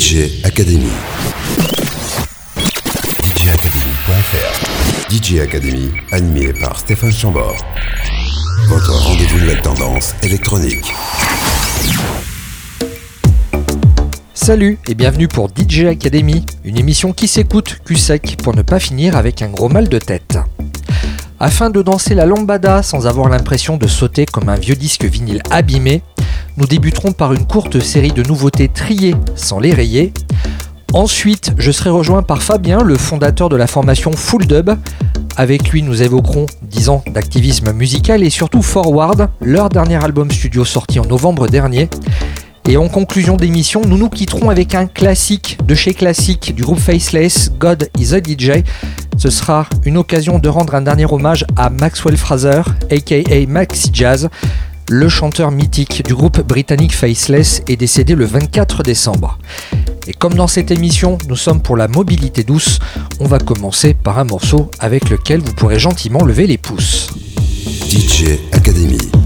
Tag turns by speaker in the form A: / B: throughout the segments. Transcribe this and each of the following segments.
A: DJ Academy. DJacademy.fr DJ Academy, animé par Stéphane Chambord. Votre rendez-vous nouvelle tendance électronique.
B: Salut et bienvenue pour DJ Academy, une émission qui s'écoute cul sec pour ne pas finir avec un gros mal de tête. Afin de danser la lambada sans avoir l'impression de sauter comme un vieux disque vinyle abîmé, nous débuterons par une courte série de nouveautés triées sans les rayer. Ensuite, je serai rejoint par Fabien, le fondateur de la formation Full Dub. Avec lui, nous évoquerons 10 ans d'activisme musical et surtout Forward, leur dernier album studio sorti en novembre dernier. Et en conclusion d'émission, nous nous quitterons avec un classique de chez Classique du groupe Faceless, God is a DJ. Ce sera une occasion de rendre un dernier hommage à Maxwell Fraser, aka Maxi Jazz. Le chanteur mythique du groupe britannique Faceless est décédé le 24 décembre. Et comme dans cette émission, nous sommes pour la mobilité douce, on va commencer par un morceau avec lequel vous pourrez gentiment lever les pouces.
A: DJ Academy.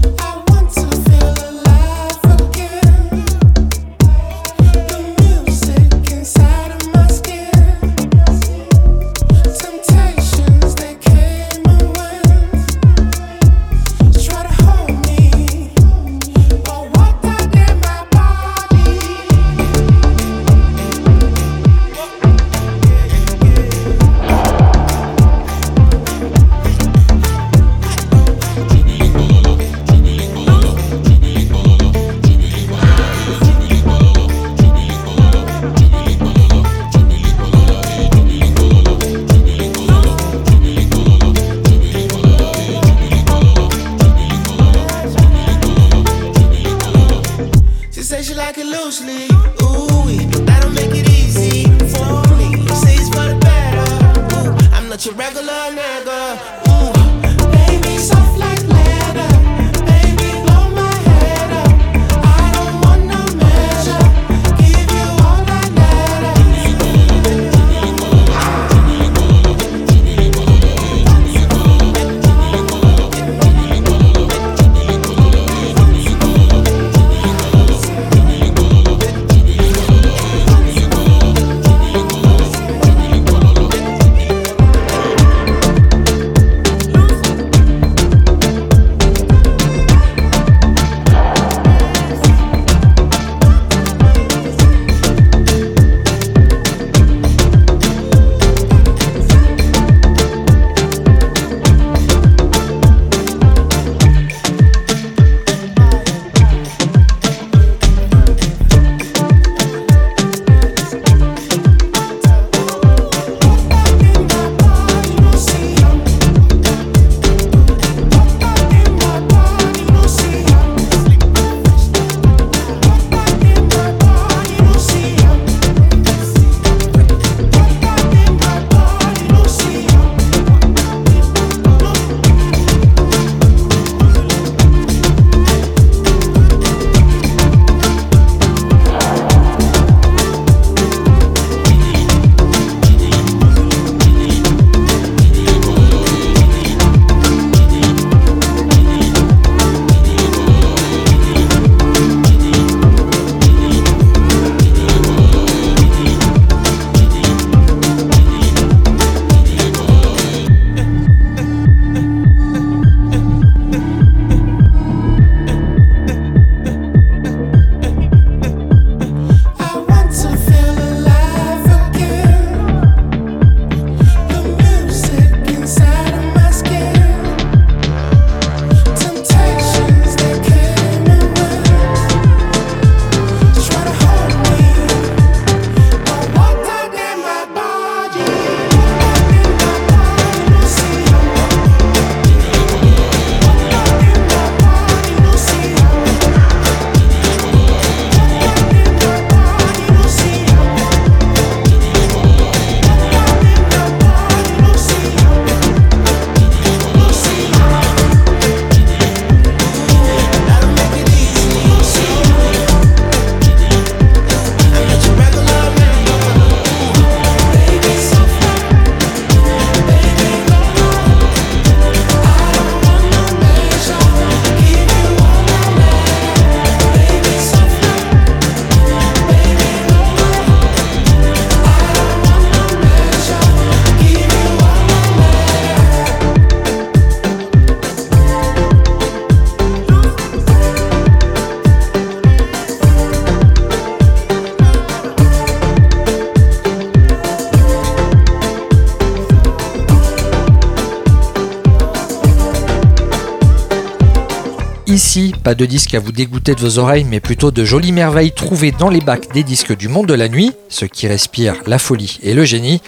C: Pas de disques à vous dégoûter de vos oreilles, mais plutôt de jolies merveilles trouvées dans les bacs des disques du monde de la nuit, ceux qui respirent la folie et le génie.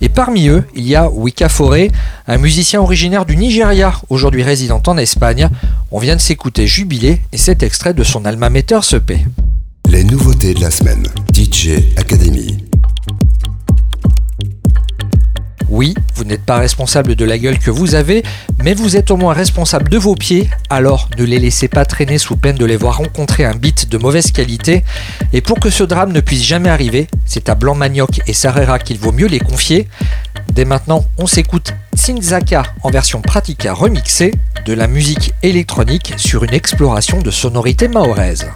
C: Et parmi eux, il y a Wika Foré, un musicien originaire du Nigeria, aujourd'hui résident en Espagne. On vient de s'écouter Jubilé et cet extrait de son alma mater se paie.
D: Les nouveautés de la semaine. DJ Academy.
C: Oui, vous n'êtes pas responsable de la gueule que vous avez, mais vous êtes au moins responsable de vos pieds, alors ne les laissez pas traîner sous peine de les voir rencontrer un beat de mauvaise qualité. Et pour que ce drame ne puisse jamais arriver, c'est à Blanc Manioc et Sarera qu'il vaut mieux les confier. Dès maintenant, on s'écoute Sinzaka en version Pratica remixée, de la musique électronique sur une exploration de sonorités maoraises.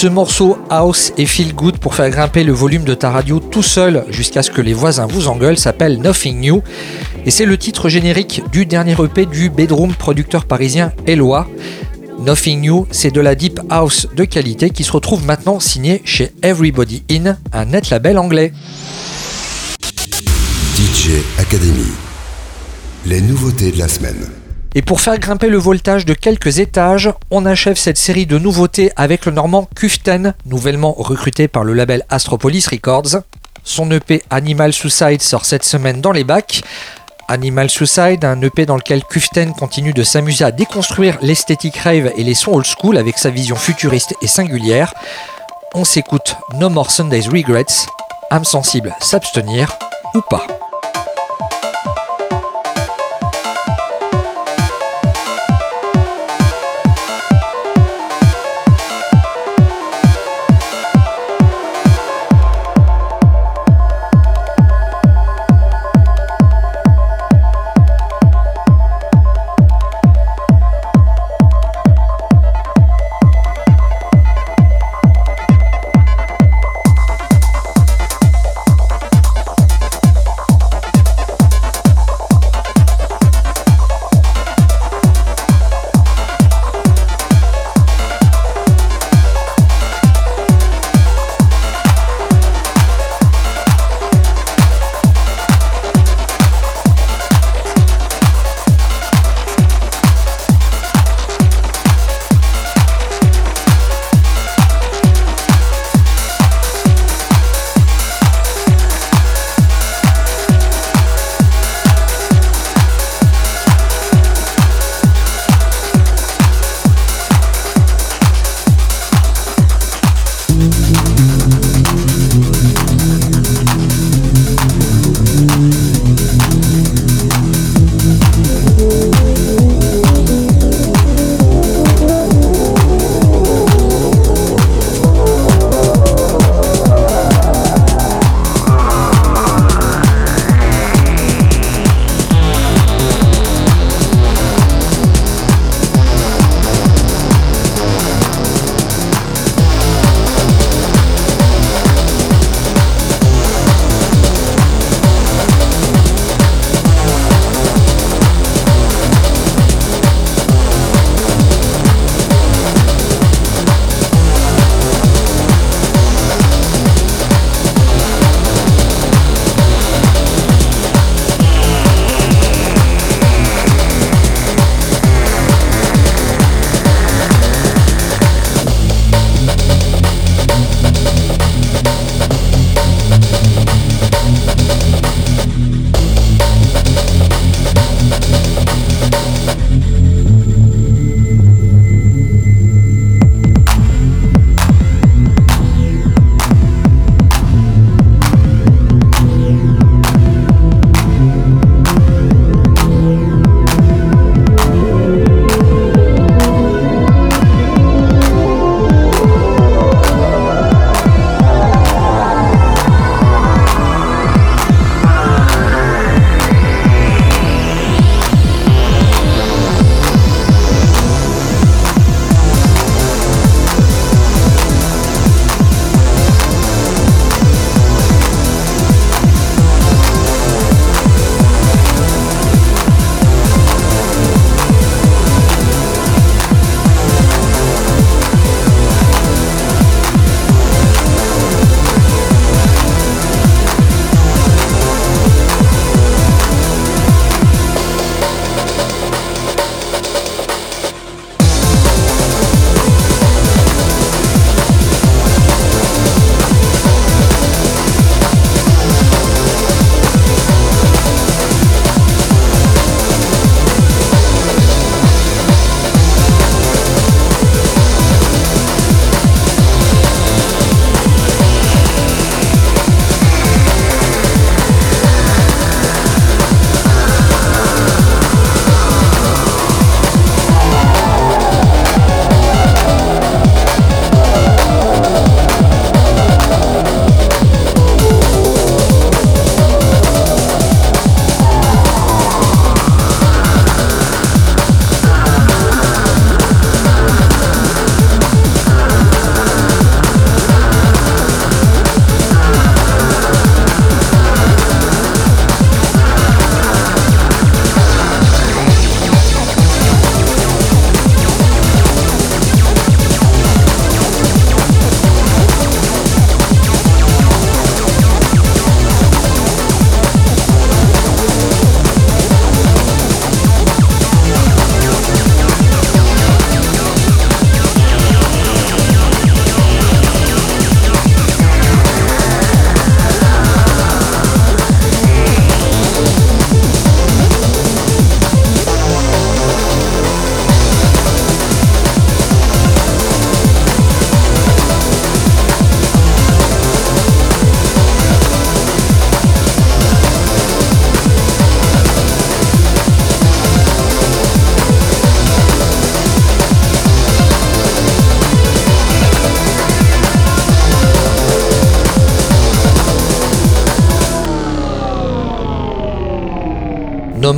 B: Ce morceau house et feel good pour faire grimper le volume de ta radio tout seul jusqu'à ce que les voisins vous engueulent s'appelle Nothing New et c'est le titre générique du dernier EP du bedroom producteur parisien Eloi. Nothing New, c'est de la deep house de qualité qui se retrouve maintenant signé chez Everybody In, un net label anglais.
A: DJ Academy. Les nouveautés de la semaine.
B: Et pour faire grimper le voltage de quelques étages, on achève cette série de nouveautés avec le normand Kuften, nouvellement recruté par le label Astropolis Records. Son EP Animal Suicide sort cette semaine dans les bacs. Animal Suicide, un EP dans lequel Kuften continue de s'amuser à déconstruire l'esthétique rave et les sons old school avec sa vision futuriste et singulière. On s'écoute No More Sundays Regrets, âme sensible s'abstenir ou pas.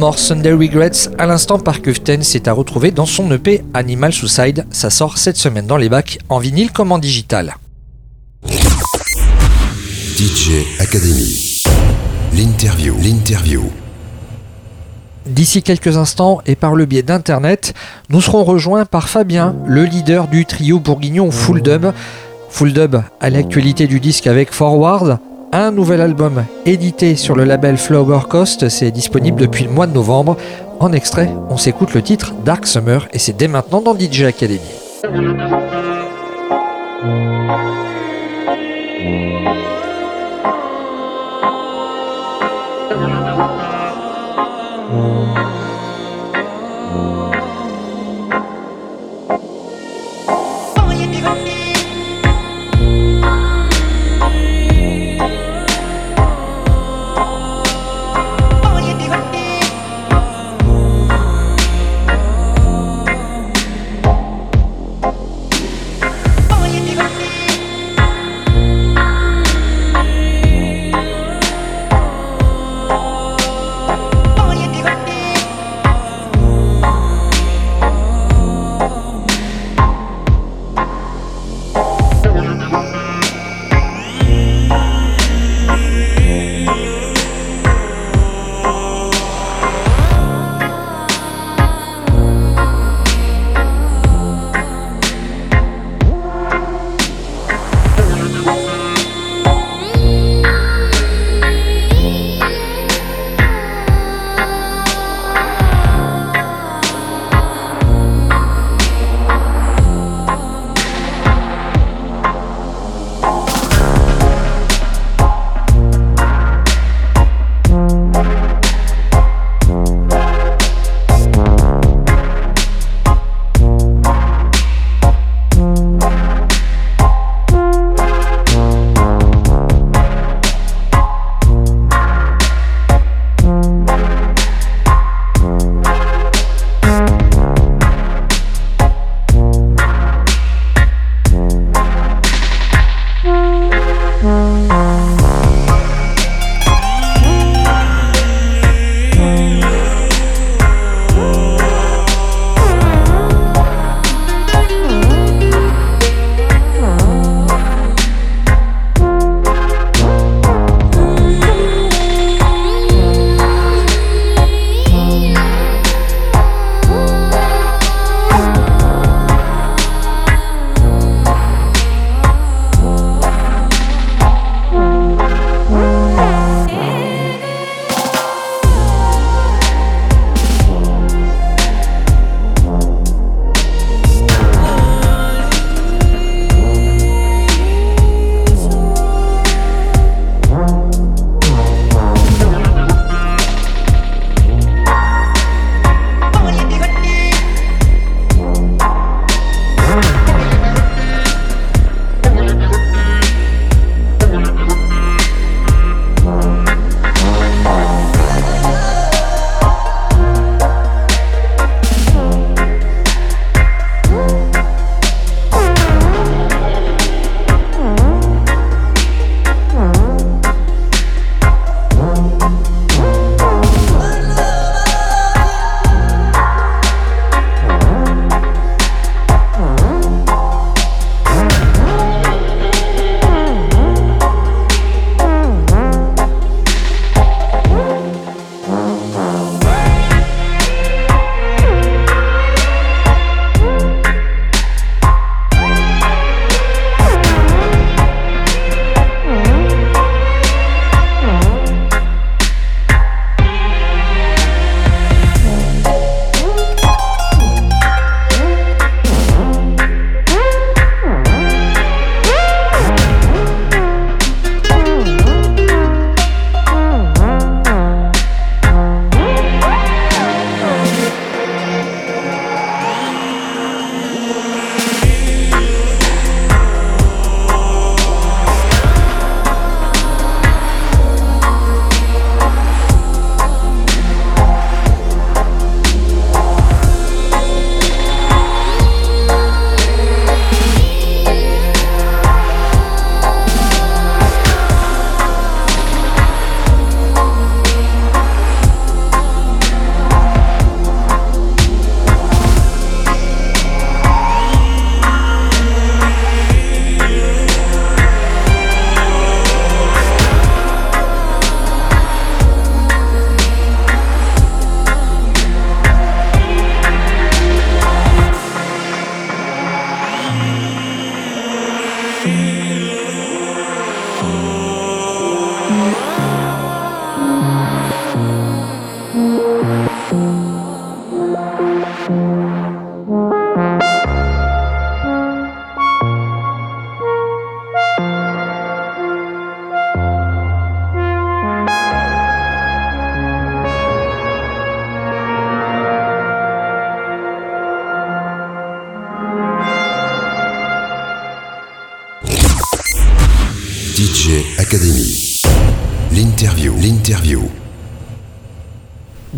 B: No More Sunday Regrets, à l'instant par Kuften, c'est à retrouver dans son EP Animal Suicide. Ça sort cette semaine dans les bacs, en vinyle comme en digital.
A: DJ Academy. L'interview. L'interview.
B: D'ici quelques instants et par le biais d'internet, nous serons rejoints par Fabien, le leader du trio bourguignon Full Dub. Full Dub à l'actualité du disque avec Forward, un nouvel album édité sur le label Flower Coast, c'est disponible depuis le mois de novembre. En extrait, on s'écoute le titre Dark Summer et c'est dès maintenant dans DJ Academy.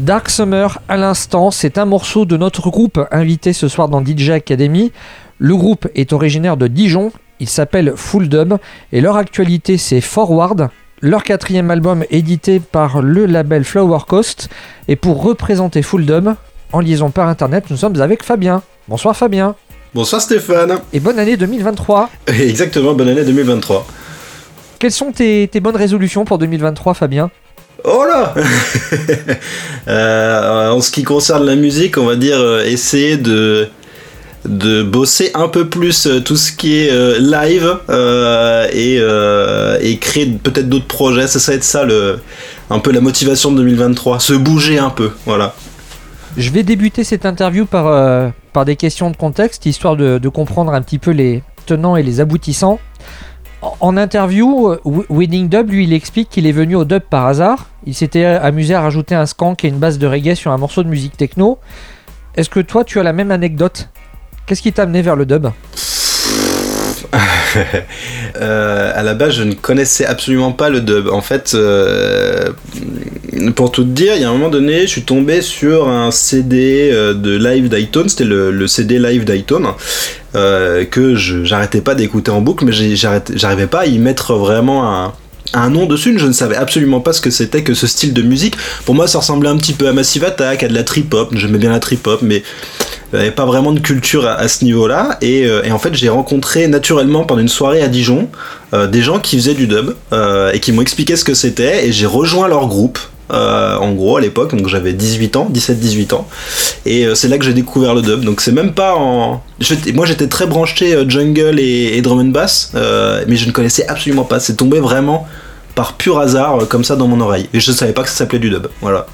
B: Dark Summer à l'instant, c'est un morceau de notre groupe invité ce soir dans DJ Academy. Le groupe est originaire de Dijon, il s'appelle Full Dub et leur actualité c'est Forward, leur quatrième album édité par le label Flower Coast. Et pour représenter Full Dub, en liaison par internet, nous sommes avec Fabien. Bonsoir Fabien.
E: Bonsoir Stéphane.
B: Et bonne année 2023.
E: Exactement, bonne année 2023.
B: Quelles sont tes, tes bonnes résolutions pour 2023 Fabien?
E: Oh là Euh, En ce qui concerne la musique, on va dire euh, essayer de de bosser un peu plus euh, tout ce qui est live et, et créer peut-être d'autres projets. Ça, ça va être ça le un peu la motivation de 2023. Se bouger un peu, voilà.
B: Je vais débuter cette interview par, par des questions de contexte, histoire de, de comprendre un petit peu les tenants et les aboutissants. En, interview, euh, Wi- Winning Dub, lui, explique qu'il est venu au dub par hasard. Il s'était amusé à rajouter un skank et une base de reggae sur un morceau de musique techno. Est-ce que toi, tu as la même anecdote? Qu'est-ce qui t'a amené vers le dub?
E: Euh, à la base, je ne connaissais absolument pas le dub. En fait, euh, pour tout te dire, il y a un moment donné, je suis tombé sur un CD euh, de live d'iTunes. C'était le, CD live d'iTunes euh, que j'arrêtais pas d'écouter en boucle, mais j'arrivais pas à y mettre vraiment un un nom dessus, je ne savais absolument pas ce que c'était que ce style de musique. Pour moi, ça ressemblait un petit peu à Massive Attack, à de la trip hop. J'aimais bien la trip hop, mais j'avais pas vraiment de culture à, ce niveau-là. Et, euh, en fait, j'ai rencontré naturellement pendant une soirée à Dijon euh, des gens qui faisaient du dub euh, et qui m'ont expliqué ce que c'était. Et j'ai rejoint leur groupe. en gros à l'époque donc j'avais 18 ans 17-18 ans et c'est là que j'ai découvert le dub donc c'est même pas en moi j'étais très branché jungle et, et drum and bass mais je ne connaissais absolument pas c'est tombé vraiment par pur hasard comme ça dans mon oreille et je savais pas que ça s'appelait du dub voilà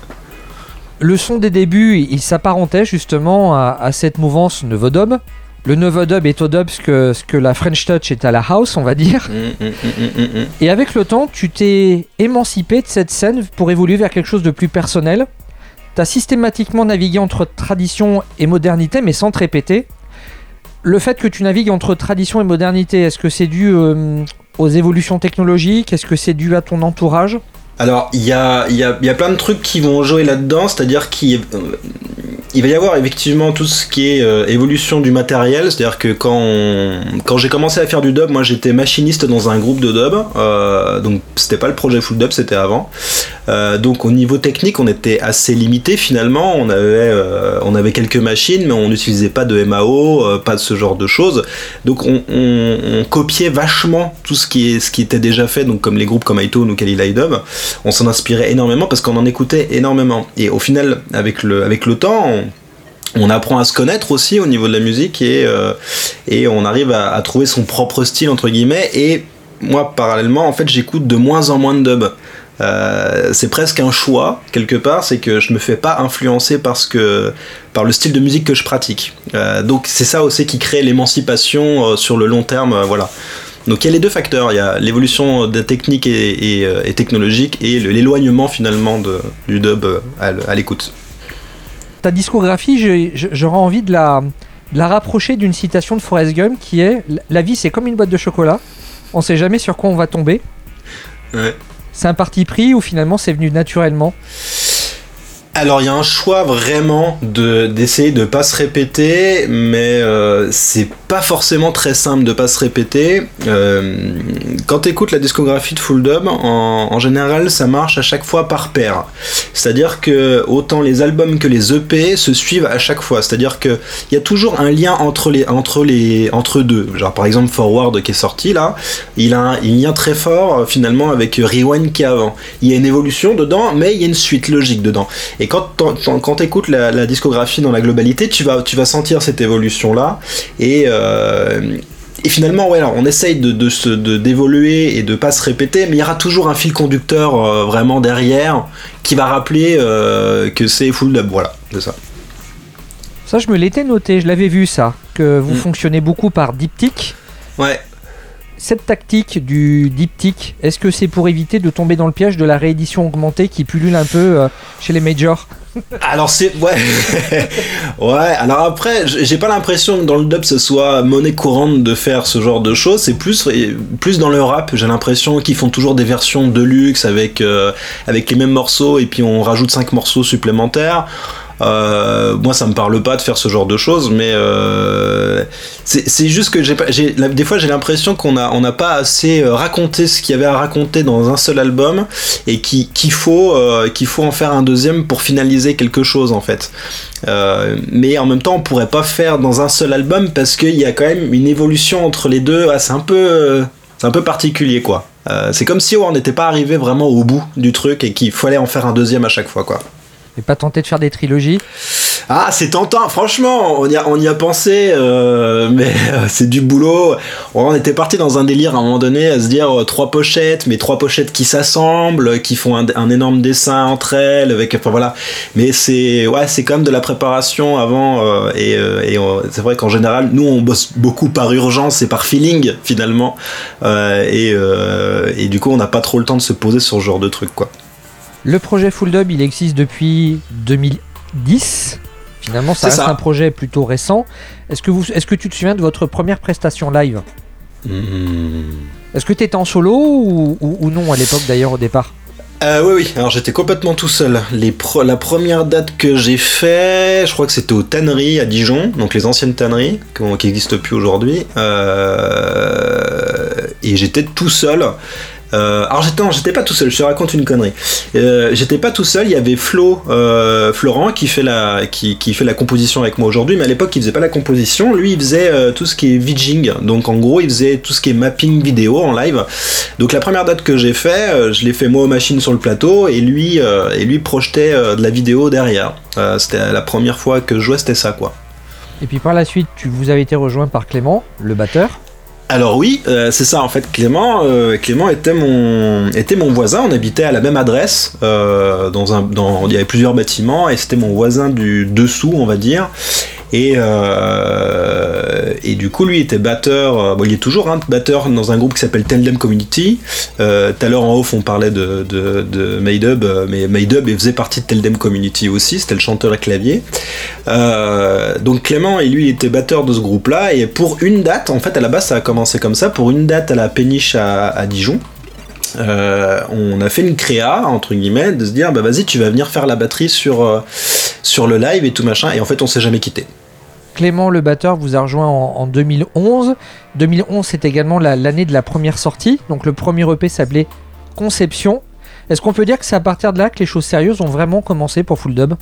B: Le son des débuts, il s'apparentait justement à, à cette mouvance Nouveau Dub. Le Nouveau Dub est au dub ce que, ce que la French Touch est à la house, on va dire.
E: Mm, mm, mm.
B: Et avec le temps, tu t'es émancipé de cette scène pour évoluer vers quelque chose de plus personnel. Tu as systématiquement navigué entre tradition et modernité, mais sans te répéter. Le fait que tu navigues entre tradition et modernité, est-ce que c'est dû euh, aux évolutions technologiques? Est-ce que c'est dû à ton entourage?
E: Alors, il y a, y, a, y a plein de trucs qui vont jouer là-dedans, c'est-à-dire qu'il euh, il va y avoir effectivement tout ce qui est euh, évolution du matériel, c'est-à-dire que quand, j'ai commencé à faire du dub, moi j'étais machiniste dans un groupe de dub, euh, donc c'était pas le projet full dub, c'était avant. Donc au niveau technique, on était assez limité finalement, on avait, quelques machines, mais on n'utilisait pas de MAO, pas de ce genre de choses. Donc on, copiait vachement tout ce qui, est, ce qui était déjà fait, donc comme les groupes comme iTunes ou Kalilai Dub on s'en inspirait énormément parce qu'on en écoutait énormément. Et au final, avec le, avec le temps, on, apprend à se connaître aussi au niveau de la musique et, euh, et on arrive à, trouver son propre style, entre guillemets. Et moi, parallèlement, en fait, j'écoute de moins en moins de dub. Euh, c'est presque un choix quelque part, c'est que je me fais pas influencer que par le style de musique que je pratique. Euh, donc c'est ça aussi qui crée l'émancipation sur le long terme, voilà. Donc il y a les deux facteurs, il y a l'évolution de technique et, et, euh, et technologique et l'éloignement finalement de, du dub euh, à, l'écoute.
B: Ta discographie, j'aurais envie de la, de la rapprocher d'une citation de Forrest Gump qui est La vie, c'est comme une boîte de chocolat. On sait jamais sur quoi on va tomber.
E: Ouais.
B: C'est un parti pris ou finalement c'est venu naturellement?
E: Alors il y a un choix vraiment de d'essayer de pas se répéter, mais euh, c'est pas forcément très simple de pas se répéter. Euh, quand tu écoutes la discographie de Full Dub, en, général ça marche à chaque fois par paire. C'est-à-dire que autant les albums que les EP se suivent à chaque fois. C'est-à-dire que il y a toujours un lien entre les entre les entre deux. Genre par exemple Forward qui est sorti là, il a un, un lien très fort euh, finalement avec Rewind qui est avant. Il y a une évolution dedans, mais il y a une suite logique dedans. Quand t'en- quand t'écoutes la, la discographie dans la globalité, tu vas tu vas sentir cette évolution là et euh, et finalement, ouais, alors, on essaye de, de se- de- d'évoluer et de pas se répéter, mais il y aura toujours un fil conducteur euh, vraiment derrière qui va rappeler euh, que c'est full dub. Voilà, c'est ça.
B: Ça, je me l'étais noté, je l'avais vu ça, que vous
E: Mm.
B: fonctionnez beaucoup par diptyque.
E: Ouais.
B: Cette tactique du diptyque, est-ce que c'est pour éviter de tomber dans le piège de la réédition augmentée qui pullule un peu euh, chez les majors
E: Alors c'est ouais. Ouais alors après j'ai pas l'impression que dans le dub ce soit monnaie courante de faire ce genre de choses. C'est plus plus dans le rap j'ai l'impression qu'ils font toujours des versions de luxe avec euh, avec les mêmes morceaux et puis on rajoute cinq morceaux supplémentaires euh, moi ça me parle pas de faire ce genre de choses mais euh, c'est juste que j'ai des fois j'ai l'impression qu'on n'a pas assez euh, raconté ce qu'il y avait à raconter dans un seul album et qui- qu'il faut qu'il faut en faire un deuxième pour finaliser quelque chose en fait. Mais en même temps on pourrait pas faire dans un seul album parce qu'il y a quand même une évolution entre les deux. Ah, c'est un peu c'est un peu particulier quoi. C'est comme si on n'était pas arrivé vraiment au bout du truc et qu'il fallait en faire un deuxième à chaque fois quoi
B: Pas tenté de faire des trilogies
E: ah, c'est tentant, franchement, on y a, on y a pensé, euh, mais euh, c'est du boulot. On était parti dans un délire à un moment donné à se dire euh, trois pochettes, mais trois pochettes qui s'assemblent, qui font un, énorme dessin entre elles, avec, enfin voilà. Mais c'est, ouais, quand même de la préparation avant, et, c'est vrai qu'en général, nous on bosse beaucoup par urgence et par feeling finalement, et, et du coup on n'a pas trop le temps de se poser sur ce genre de truc, quoi.
B: Le projet Full Dub, il existe depuis 2010. Finalement, ça
E: C'est
B: reste
E: ça.
B: un projet plutôt récent. Est-ce que, vous, est-ce que tu te souviens de votre première prestation live?
E: Hmm.
B: Est-ce que tu étais en solo ou, ou- ou non à l'époque d'ailleurs au départ?
E: Euh, oui, oui, alors j'étais complètement tout seul. Les pro- la première date que j'ai fait, je crois que c'était aux tanneries à Dijon, donc les anciennes tanneries, qui qui n'existent plus aujourd'hui. Euh, et j'étais tout seul. Euh, alors j'étais, pas tout seul, je te raconte une connerie. Euh, j'étais pas tout seul, il y avait Flo, euh, Florent qui fait, la, qui, qui fait la composition avec moi aujourd'hui, mais à l'époque il faisait pas la composition, lui il faisait tout ce qui est vidging, donc en gros il faisait tout ce qui est mapping vidéo en live. Donc la première date que j'ai fait, je l'ai fait moi aux machines sur le plateau et lui, et lui projetait de la vidéo derrière. C'était la première fois que je jouais, c'était ça quoi.
B: Et puis par la suite, tu vous avez été rejoint par Clément, le batteur.
E: Alors oui, euh, c'est ça en fait. Clément, euh, Clément était mon était mon voisin. On habitait à la même adresse euh, dans un dans il y avait plusieurs bâtiments et c'était mon voisin du dessous on va dire. Et euh, et du coup lui était batteur. euh, bon, il est toujours un batteur dans un groupe qui s'appelle Tandem Community. Euh, Tout à l'heure en off on parlait de de, de Maydub, euh, mais Maydub il faisait partie de Tandem Community aussi. C'était le chanteur et clavier. Donc Clément et lui était batteur de ce groupe là et pour une date en fait à la base ça a commencé comme ça pour une date à la péniche à, à Dijon euh, on a fait une créa entre guillemets de se dire bah vas-y tu vas venir faire la batterie sur euh, sur le live et tout machin et en fait on s'est jamais quitté
B: Clément, le batteur, vous a rejoint en, en 2011. 2011, c'est également la- l'année de la première sortie. Donc le premier EP s'appelait Conception. Est-ce qu'on peut dire que c'est à partir de là que les choses sérieuses ont vraiment commencé pour Full Dub?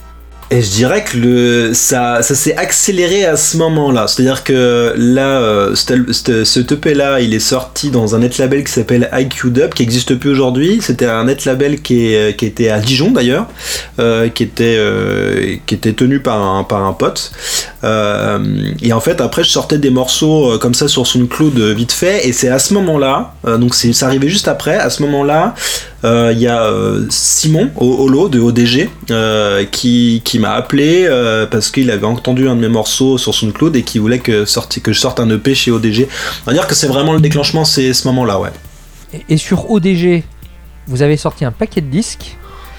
E: Et je dirais que le, ça, ça s'est accéléré à ce moment-là. C'est-à-dire que là, euh, ce EP-là, il est sorti dans un net label qui s'appelle IQ Dub, qui n'existe plus aujourd'hui. C'était un net label qui, est, qui était à Dijon d'ailleurs, euh, qui, était, euh, qui était tenu par un, par un pote. Euh, et en fait, après, je sortais des morceaux euh, comme ça sur SoundCloud euh, vite fait. Et c'est à ce moment-là, euh, donc c'est, ça arrivait juste après, à ce moment-là, euh, il y a euh, Simon Holo de ODG euh, qui, qui m'a appelé euh, parce qu'il avait entendu un de mes morceaux sur SoundCloud et qui voulait que, sorti- que je sorte un EP chez ODG. On va dire que c'est vraiment le déclenchement, c'est ce moment-là, ouais.
B: et, et sur ODG, vous avez sorti un paquet de disques.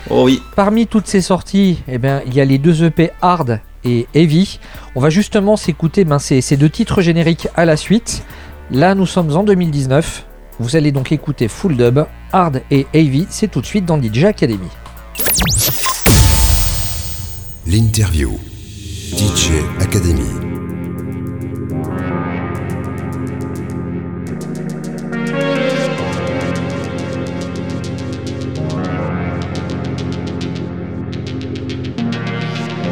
E: Oh oui.
B: Parmi toutes ces sorties, eh ben, il y a les deux EP Hard et Heavy. On va justement s'écouter ben, ces, ces deux titres génériques à la suite. Là, nous sommes en 2019. Vous allez donc écouter Full Dub, Hard et Heavy. C'est tout de suite dans DJ Academy.
A: L'interview. DJ Academy.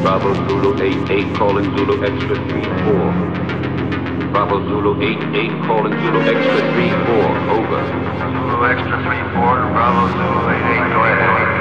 F: Bravo Zulu 88 calling Zulu Extra 34. Bravo Zulu 88 calling Zulu Extra 3-4, Over.
G: Zulu Extra 3-4, Bravo Zulu 88, go ahead.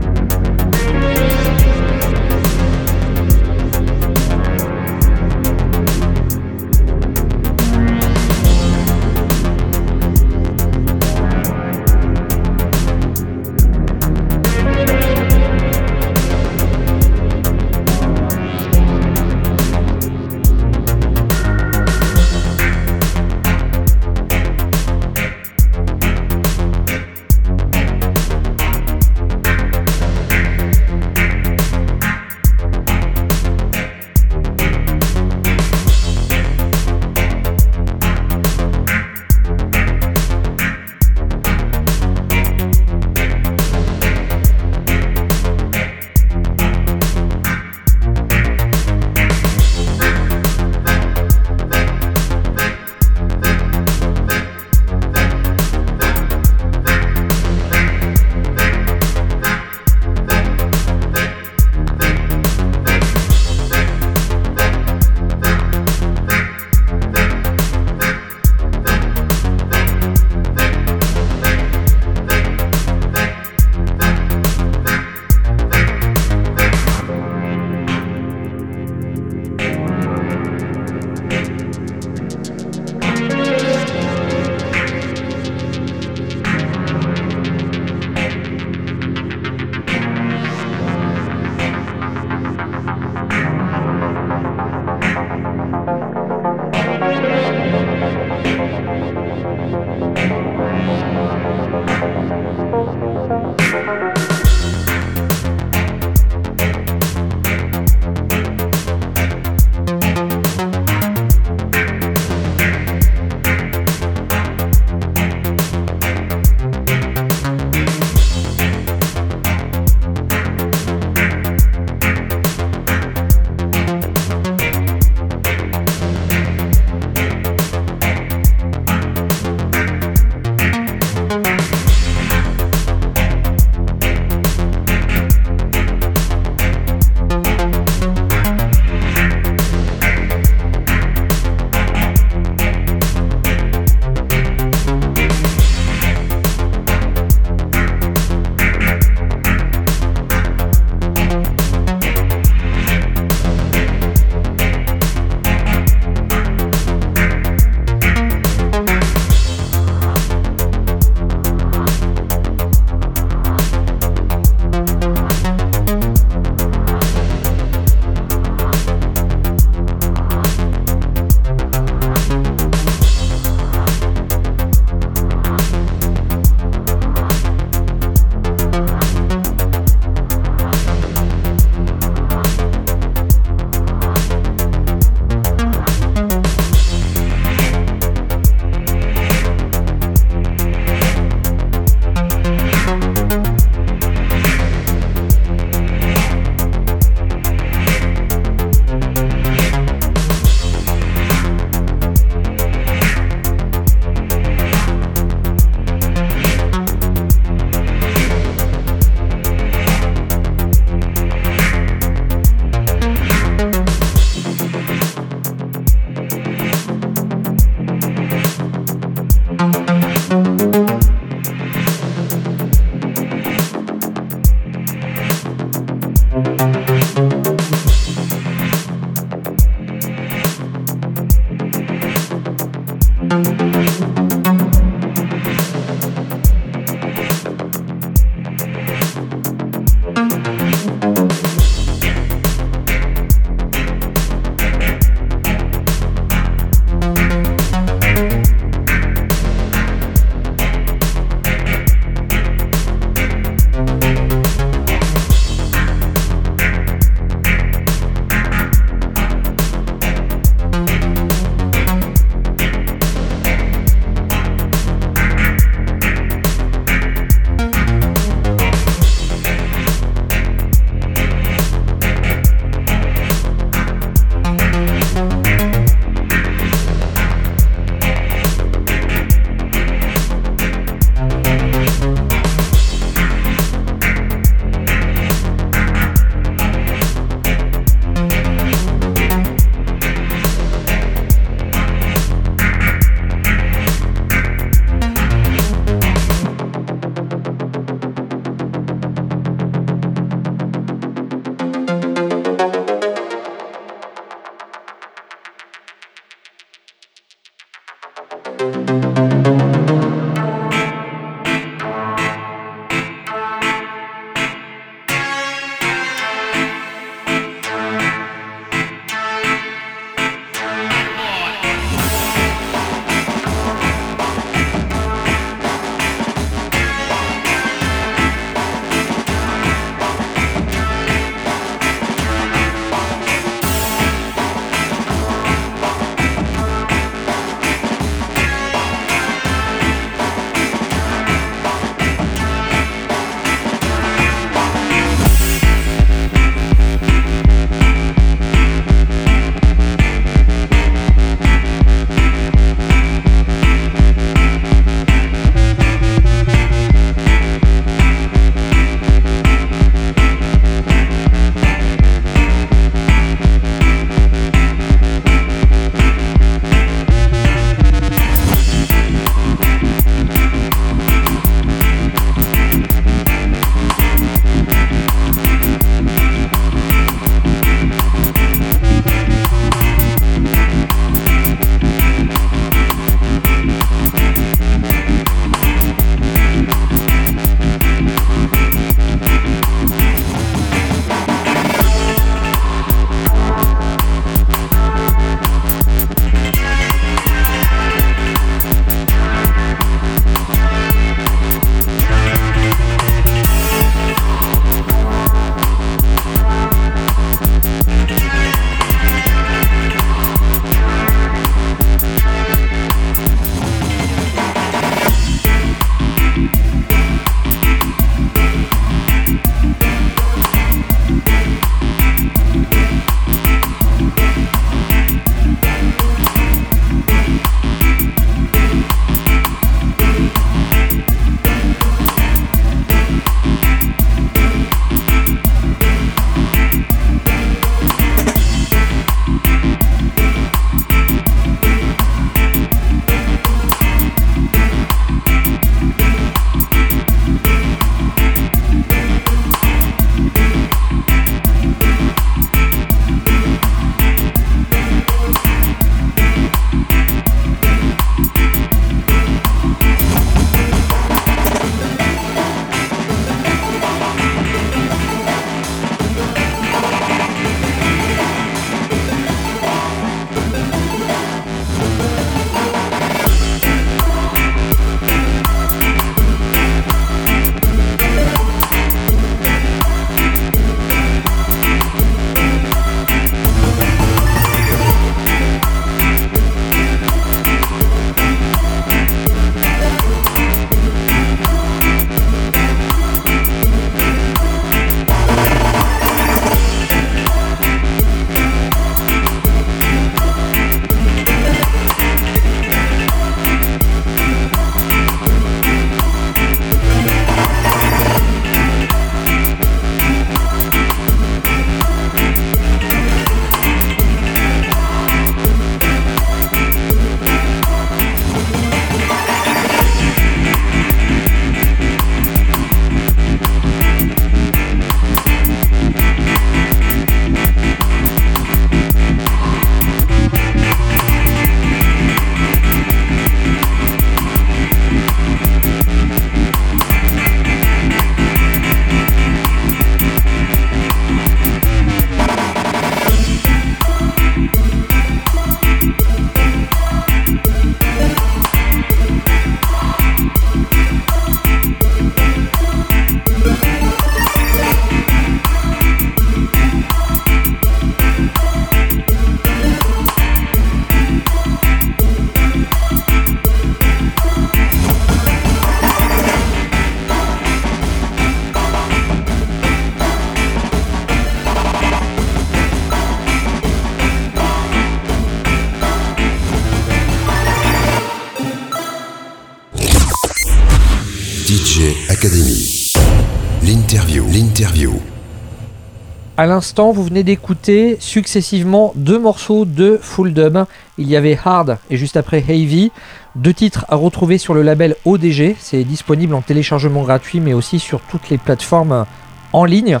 B: À l'instant, vous venez d'écouter successivement deux morceaux de Full Dub. Il y avait Hard et juste après Heavy. Deux titres à retrouver sur le label ODG. C'est disponible en téléchargement gratuit, mais aussi sur toutes les plateformes en ligne.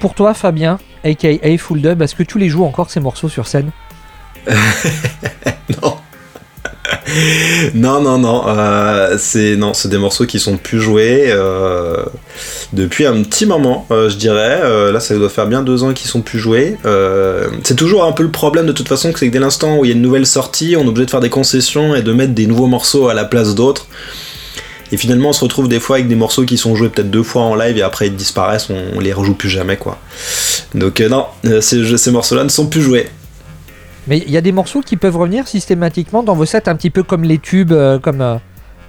B: Pour toi, Fabien, aka Full Dub, est-ce que tu les joues encore ces morceaux sur scène?
E: Non. non, non, non. euh, c'est non, c'est des morceaux qui sont plus joués euh, depuis un petit moment, euh, je dirais. Là, ça doit faire bien deux ans qu'ils sont plus joués. C'est toujours un peu le problème de toute façon, c'est que dès l'instant où il y a une nouvelle sortie, on est obligé de faire des concessions et de mettre des nouveaux morceaux à la place d'autres. Et finalement, on se retrouve des fois avec des morceaux qui sont joués peut-être deux fois en live et après ils disparaissent, on, les rejoue plus jamais, quoi. Donc non, ces morceaux-là ne sont plus joués.
B: Mais il y a des morceaux qui peuvent revenir systématiquement dans vos sets, un petit peu comme les tubes, euh, comme, euh,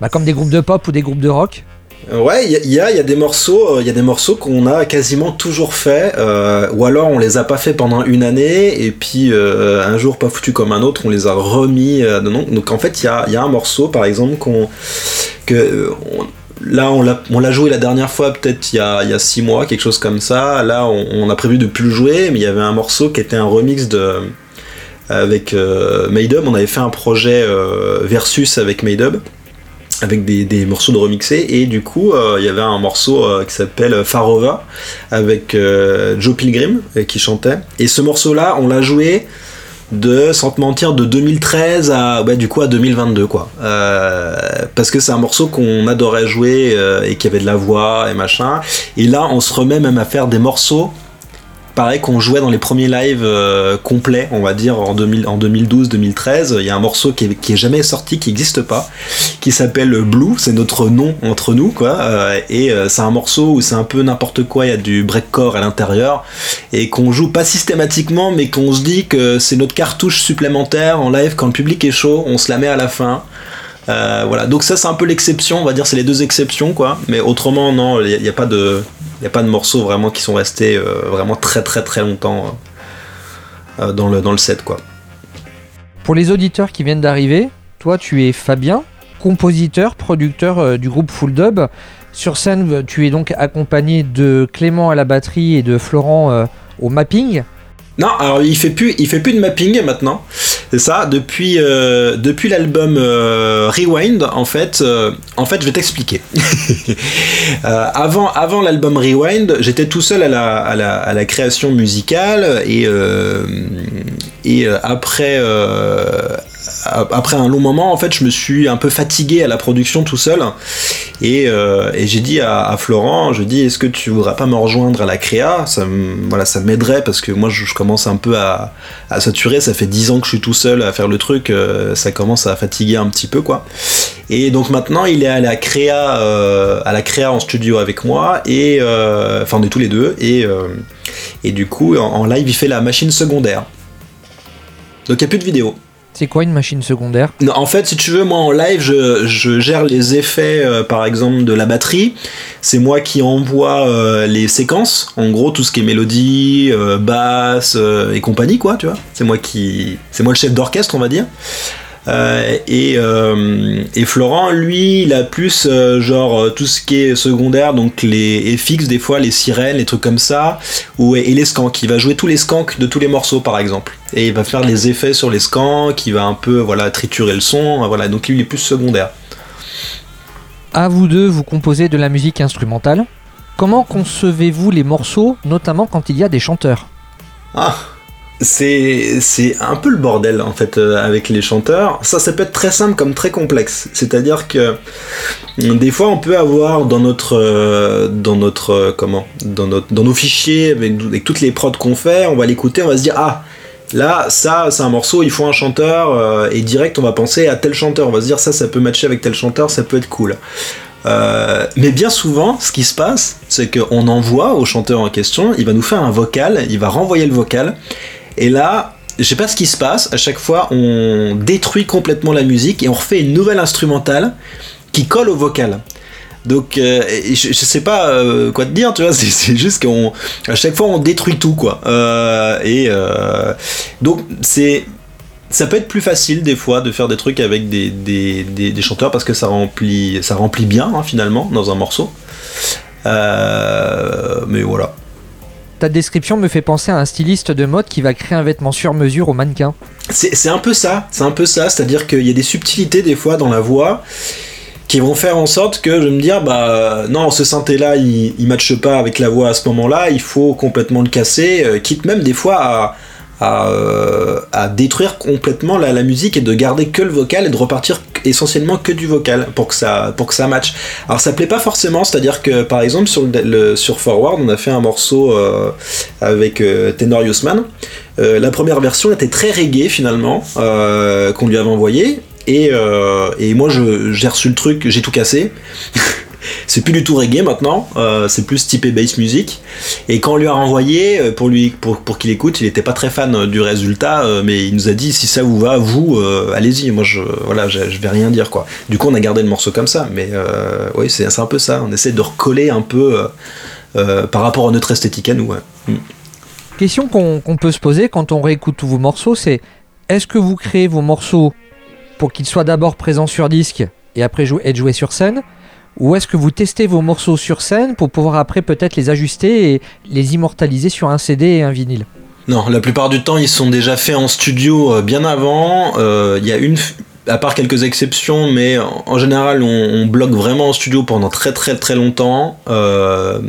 B: bah, comme des groupes de pop ou des groupes de rock.
E: Ouais, il y, a- y a, des morceaux, euh, il y a des morceaux qu'on a quasiment toujours fait, euh, ou alors on les a pas fait pendant une année, et puis euh, un jour pas foutu comme un autre, on les a remis. euh, donc en fait, il y a, y a un morceau, par exemple, qu'on que euh, on- là on l'a joué la dernière fois, peut-être il y a, y a six mois, quelque chose comme ça. Là, on, on a prévu de plus le jouer, mais il y avait un morceau qui était un remix de avec euh, Maydub. On avait fait un projet euh, versus avec Maydub avec des, des morceaux de remixés. Et du coup euh, il y avait un morceau qui s'appelle Farova avec Joe Pilgrim qui chantait. Et ce morceau là on l'a joué de sans te mentir de 2013 à du coup à 2022 quoi. Parce que c'est un morceau qu'on adorait jouer et qui avait de la voix et machin. Et là on se remet même à faire des morceaux pareil qu'on jouait dans les premiers lives euh, complets, on va dire en, 2000 en 2012-2013. Il y a un morceau qui est, jamais sorti, qui n'existe pas, qui s'appelle Blue, c'est notre nom entre nous, quoi. euh, et euh, c'est un morceau où c'est un peu n'importe quoi, il y a du breakcore à l'intérieur, et qu'on joue pas systématiquement, mais qu'on se dit que c'est notre cartouche supplémentaire en live quand le public est chaud, on se la met à la fin. Voilà, donc ça c'est un peu l'exception, on va dire c'est les deux exceptions quoi, mais autrement non, il n'y a, pas de, il y a pas de morceaux vraiment qui sont restés euh, vraiment très très très longtemps euh, dans, le, dans le set quoi.
B: Pour les auditeurs qui viennent d'arriver, toi tu es Fabien, compositeur, producteur euh, du groupe Full Dub. Sur scène, tu es donc accompagné de Clément à la batterie et de Florent euh, au mapping.
E: Non, alors il fait plus, il fait plus de mapping maintenant. C'est ça. Depuis, euh, l'album euh, Rewind, en fait, euh, en fait, je vais t'expliquer. Avant, l'album Rewind, j'étais tout seul à la, création musicale et et après. Euh, après un long moment, en fait, je me suis un peu fatigué à la production tout seul. Et, euh, j'ai dit à, Florent, je dis, est-ce que tu voudrais pas me rejoindre à la créa? Ça, voilà, ça m'aiderait parce que moi, je, commence un peu à, saturer. Ça fait 10 ans que je suis tout seul à faire le truc. euh, ça commence à fatiguer un petit peu, quoi. Et donc maintenant, il est à la créa, à la créa en studio avec moi. Et enfin, on est tous les deux. Et, et du coup, en, en live, il fait la machine secondaire. Donc il n'y a plus de vidéo.
B: C'est quoi une machine secondaire?
E: En fait, si tu veux, moi en live, je, je gère les effets, euh, par exemple, de la batterie. C'est moi qui envoie euh, les séquences, en gros, tout ce qui est mélodie, euh, basse euh, et compagnie, quoi, tu vois. C'est moi qui, c'est moi le chef d'orchestre, on va dire. Euh, et, euh, et Florent, lui, il a plus euh, genre tout ce qui est secondaire, donc les FX, des fois les sirènes, les trucs comme ça, ou, et les skanks. Il va jouer tous les skanks de tous les morceaux, par exemple. Et il va faire les effets sur les skanks, il va un peu voilà, triturer le son, voilà, donc lui il est plus secondaire.
B: À vous deux, vous composez de la musique instrumentale. Comment concevez-vous les morceaux, notamment quand il y a des chanteurs?
E: Ah c'est un peu le bordel en fait euh, avec les chanteurs. Ça, ça peut être très simple comme très complexe. C'est-à-dire que euh, des fois on peut avoir dans notre euh, dans notre euh, comment dans notre dans nos fichiers avec, toutes les prods qu'on fait, on va l'écouter, on va se dire ah là ça c'est un morceau, il faut un chanteur et direct on va penser à tel chanteur, on va se dire ça ça peut matcher avec tel chanteur, ça peut être cool. Mais bien souvent, ce qui se passe, c'est qu'on envoie au chanteur en question, il va nous faire un vocal, il va renvoyer le vocal, et là, je sais pas ce qui se passe, à chaque fois on détruit complètement la musique et on refait une nouvelle instrumentale qui colle au vocal. Donc euh, je, sais pas euh, quoi te dire, tu vois, c'est- juste qu'on à chaque fois on détruit tout quoi. Euh, et donc c'est ça peut être plus facile des fois de faire des trucs avec des, des, chanteurs parce que ça remplit, ça remplit bien hein, finalement dans un morceau. Mais voilà.
B: Ta description me fait penser à un styliste de mode qui va créer un vêtement sur mesure au mannequin.
E: C'est un peu ça, c'est un peu ça, c'est-à-dire qu'il y a des subtilités des fois dans la voix qui vont faire en sorte que je vais me dire bah non ce synthé là il, il matche pas avec la voix à ce moment-là, il faut complètement le casser, euh, quitte même des fois à, à, euh, à détruire complètement la, musique et de garder que le vocal et de repartir essentiellement que du vocal pour que ça pour que matche. Alors ça plaît pas forcément, c'est-à-dire que par exemple sur sur Forward on a fait un morceau euh, avec euh, Tenor Yusman. Euh, la première version était très reggae finalement qu'on lui avait envoyé et, et moi j'ai reçu le truc, j'ai tout cassé. c'est plus du tout reggae maintenant, euh, c'est plus typé bass music. Et quand on lui a renvoyé euh, pour qu'il écoute, il était pas très fan euh, du résultat, mais il nous a dit si ça vous va, vous allez-y. Moi je voilà, je, vais rien dire quoi. Du coup on a gardé le morceau comme ça, mais oui c'est un peu ça. On essaie de recoller un peu par rapport à notre esthétique à nous. Mm.
B: Question qu'on peut se poser quand on réécoute tous vos morceaux, c'est est-ce que vous créez vos morceaux pour qu'ils soient d'abord présents sur disque et après être joués sur scène ou est-ce que vous testez vos morceaux sur scène pour pouvoir après peut-être les ajuster et les immortaliser sur un CD et un vinyle
E: Non, la plupart du temps, ils sont déjà faits en studio euh, bien avant. Euh, Il y a une, à part quelques exceptions, mais en, général, on, on bloque vraiment en studio pendant très très très longtemps euh,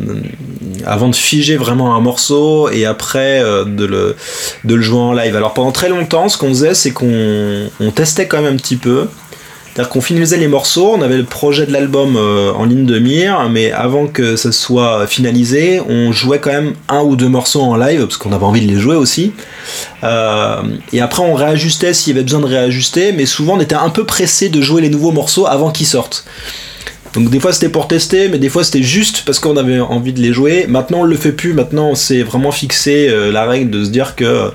E: avant de figer vraiment un morceau et après de, le, de le jouer en live. Alors pendant très longtemps, ce qu'on faisait, c'est qu'on on testait quand même un petit peu. C'est-à-dire qu'on finalisait les morceaux, on avait le projet de l'album euh, en ligne de mire, mais avant que ça soit finalisé, on jouait quand même un ou deux morceaux en live, parce qu'on avait envie de les jouer aussi. Euh, et après, on réajustait s'il y avait besoin de réajuster, mais souvent on était un peu pressé de jouer les nouveaux morceaux avant qu'ils sortent. Donc des fois c'était pour tester, mais des fois c'était juste parce qu'on avait envie de les jouer. Maintenant on le fait plus, maintenant on s'est vraiment fixé euh, la règle de se dire que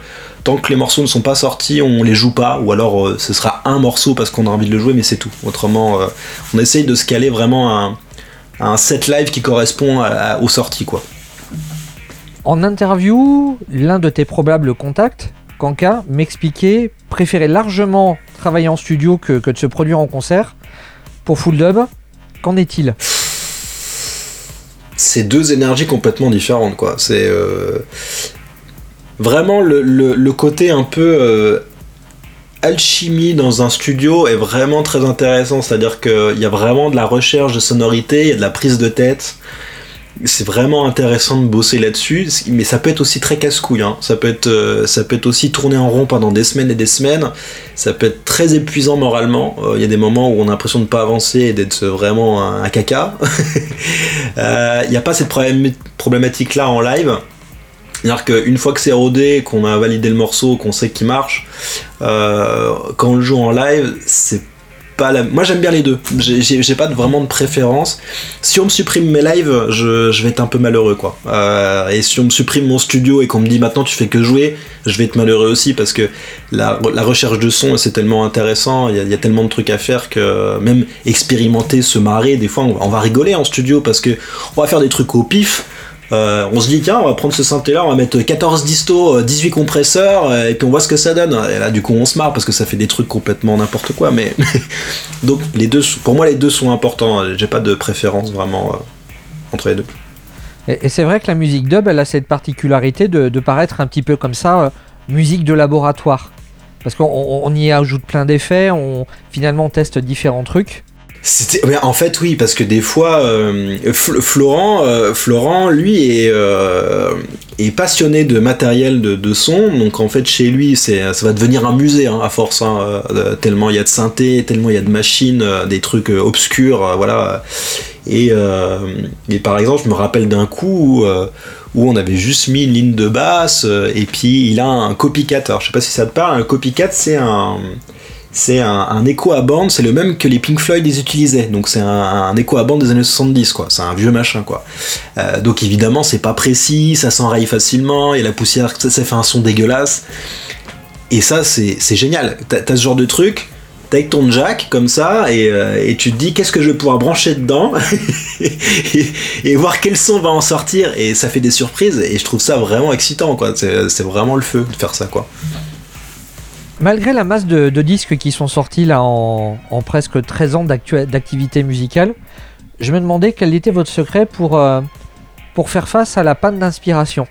E: tant que les morceaux ne sont pas sortis, on les joue pas, ou alors euh, ce sera un morceau parce qu'on a envie de le jouer, mais c'est tout. Autrement, euh, on essaye de se caler vraiment à un, à un set live qui correspond à- à- aux sorties quoi.
B: En interview, l'un de tes probables contacts, Kanka, m'expliquait préférer largement travailler en studio que, que de se produire en concert. Pour Full Dub, qu'en est-il?
E: C'est deux énergies complètement différentes quoi. C'est euh, vraiment le, le- côté un peu euh, alchimie dans un studio est vraiment très intéressant. C'est-à-dire qu'il y a vraiment de la recherche de sonorité, il y a de la prise de tête. C'est vraiment intéressant de bosser là-dessus, mais ça peut être aussi très casse-couille. hein. Ça peut être, euh, ça peut être aussi tourner en rond pendant des semaines et des semaines. Ça peut être très épuisant moralement. Euh, Il y a des moments où on a l'impression de ne pas avancer et d'être vraiment un, un caca. Il n'y a pas cette problém- problématique-là en live. C'est-à-dire qu'une fois que c'est rodé, qu'on a validé le morceau, qu'on sait qu'il marche, euh, quand on le joue en live, c'est pas la... Moi j'aime bien les deux. J'ai- pas vraiment de préférence. Si on me supprime mes lives, je, vais être un peu malheureux quoi. Euh, et si on me supprime mon studio et qu'on me dit maintenant tu fais que jouer, je vais être malheureux aussi parce que la, recherche de son c'est tellement intéressant, il y, a, tellement de trucs à faire que même expérimenter, se marrer, des fois on, on va rigoler en studio parce que on va faire des trucs au pif. Euh, on se dit tiens on va prendre ce synthé là on va mettre 14 distos, euh, 18 compresseurs euh, et puis on voit ce que ça donne et là du coup on se marre parce que ça fait des trucs complètement n'importe quoi mais donc les deux pour moi les deux sont importants j'ai pas de préférence vraiment euh, entre les deux
B: Et, c'est vrai que la musique dub, elle a cette particularité de, paraître un petit peu comme ça, euh, musique de laboratoire. Parce qu'on on- on y ajoute plein d'effets, on finalement teste différents trucs.
E: En fait, oui, parce que des fois, euh, Fl- Florent, euh, Florent, lui, est, euh, est passionné de matériel de, son. Donc, en fait, chez lui, ça va devenir un musée, hein, à force. hein, tellement il y a de synthé, tellement il y a de machines, des trucs obscurs, voilà. Et, par exemple, je me rappelle d'un coup où, on avait juste mis une ligne de basse, et puis il a un copycat. Alors, je sais pas si ça te parle, un copycat, c'est un c'est un, écho à bande, c'est le même que les Pink Floyd les utilisaient. Donc c'est un, écho à bande des années 70, quoi. C'est un vieux machin, quoi. Euh, donc évidemment, c'est pas précis, ça s'enraye facilement, et la poussière, ça, fait un son dégueulasse. Et ça, c'est génial. T'as ce genre de truc, t'as ton jack comme ça, et, euh, et tu te dis qu'est-ce que je vais pouvoir brancher dedans, et, et voir quel son va en sortir, et ça fait des surprises, et je trouve ça vraiment excitant, quoi. C'est vraiment le feu de faire ça, quoi.
B: Malgré la masse de, disques qui sont sortis là en, presque 13 ans d'activité musicale, je me demandais quel était votre secret pour, euh, faire face à la panne d'inspiration.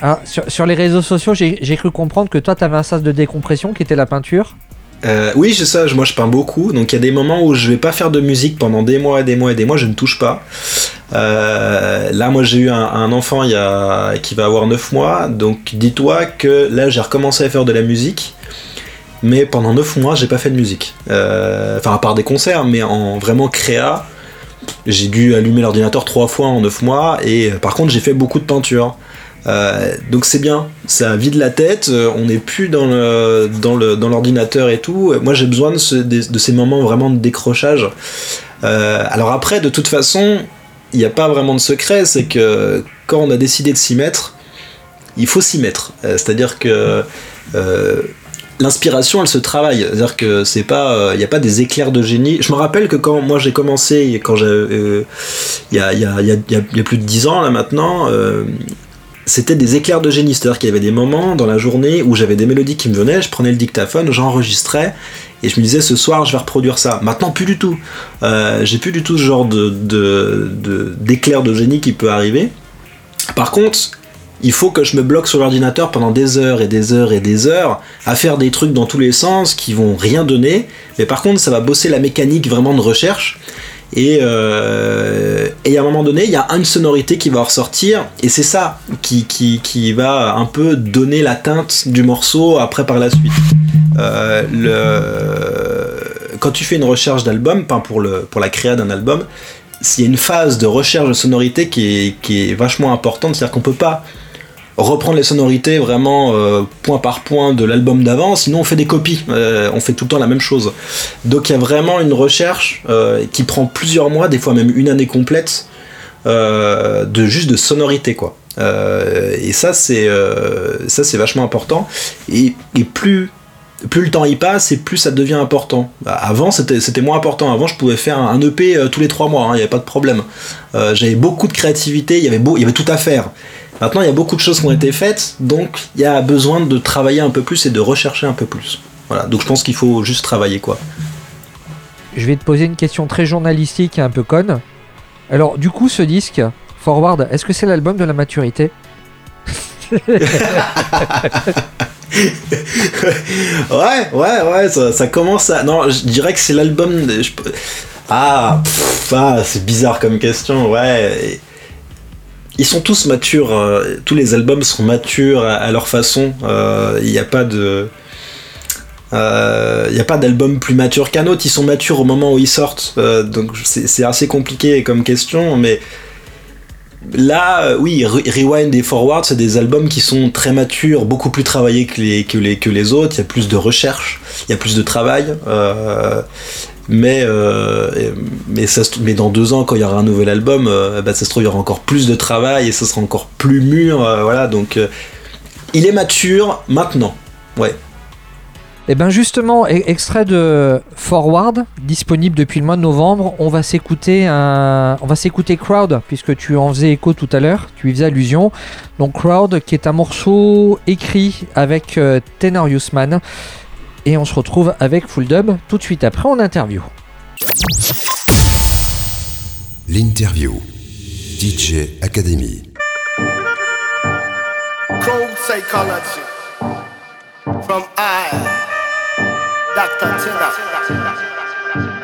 B: Hein, sur, les réseaux sociaux, j'ai cru comprendre que toi, tu avais un sas de décompression qui était la peinture.
E: Euh, oui, c'est ça. Moi, je peins beaucoup. Donc, il y a des moments où je vais pas faire de musique pendant des mois et des mois et des mois. Je ne touche pas. Euh, là, moi, j'ai eu un, enfant qui va avoir 9 mois. Donc, dis-toi que là, j'ai recommencé à faire de la musique. Mais pendant 9 mois, j'ai pas fait de musique. Euh, Enfin, à part des concerts, mais en vraiment créa. J'ai dû allumer l'ordinateur trois fois en 9 mois. Et euh, par contre, j'ai fait beaucoup de peinture. Euh, donc c'est bien, ça vide la tête, on n'est plus dans le dans le dans l'ordinateur et tout. Moi j'ai besoin de, ce- de, de ces moments vraiment de décrochage. Alors après, de toute façon, il n'y a pas vraiment de secret, c'est que quand on a décidé de s'y mettre, il faut s'y mettre. C'est-à-dire que l'inspiration, elle se travaille. C'est-à-dire que c'est pas, euh, il n'y a pas des éclairs de génie. Je me rappelle que quand moi j'ai commencé, quand euh, il y, a, plus de 10 ans là maintenant. euh, c'était des éclairs de génie, c'est-à-dire qu'il y avait des moments dans la journée où j'avais des mélodies qui me venaient, je prenais le dictaphone, j'enregistrais et je me disais ce soir je vais reproduire ça. Maintenant plus du tout. Euh, j'ai plus du tout ce genre de, de, de génie qui peut arriver. Par contre, il faut que je me bloque sur l'ordinateur pendant des heures et des heures et des heures à faire des trucs dans tous les sens qui vont rien donner. Mais par contre, ça va bosser la mécanique vraiment de recherche. Et, euh, à un moment donné, il y a une sonorité qui va ressortir, et c'est ça qui, va un peu donner la teinte du morceau après par la suite. Euh. Quand tu fais une recherche d'album, pour, la créa d'un album, il y a une phase de recherche de sonorité qui est, qui est vachement importante, c'est-à-dire qu'on peut pas reprendre les sonorités vraiment euh, point par point de l'album d'avant, sinon on fait des copies, Euh, on fait tout le temps la même chose. Donc il y a vraiment une recherche euh, qui prend plusieurs mois, des fois même une année complète, de juste de sonorité quoi. Et ça c'est ça c'est vachement important. Et, plus plus le temps y passe et plus ça devient important. Avant c'était moins important. Avant je pouvais faire un, EP tous les trois mois, il n'y avait pas de problème. J'avais beaucoup de créativité, il y avait il y avait tout à faire. Maintenant, il y a beaucoup de choses qui ont été faites, donc il y a besoin de travailler un peu plus et de rechercher un peu plus. Voilà, donc je pense qu'il faut juste travailler quoi.
B: Je vais te poser une question très journalistique et un peu conne. Alors, du coup, ce disque, Forward, est-ce que c'est l'album de la maturité
E: Ouais, ouais, ouais, ça, ça commence à. Non, je dirais que c'est l'album. de- Ah, pff, ah, c'est bizarre comme question, ouais. Ils sont tous matures, euh, tous les albums sont matures à, leur façon. Euh, Il n'y a pas de. Il n'y a pas d'album plus mature qu'un autre, ils sont matures au moment où ils sortent. Euh, donc c'est assez compliqué comme question, mais Là, euh, oui, Re- Rewind et Forward, c'est des albums qui sont très matures, beaucoup plus travaillés que les, que les, que les autres. Il y a plus de recherche, il y a plus de travail. Mais, euh, mais, ça, mais dans deux ans, quand il y aura un nouvel album, euh, bah, ça se trouve, il y aura encore plus de travail et ça sera encore plus mûr. euh, voilà, donc il est mature maintenant. Ouais.
B: Et bien justement, e- extrait de Forward, disponible depuis le mois de novembre, on va s'écouter un... on va s'écouter Crowd, puisque tu en faisais écho tout à l'heure, tu y faisais allusion. Donc Crowd, qui est un morceau écrit avec euh, Tenorius Man. Et on se retrouve avec Full Dub tout de suite après en interview.
A: L'interview. DJ Academy.
C: Cold psychology from I, Dr. Tina.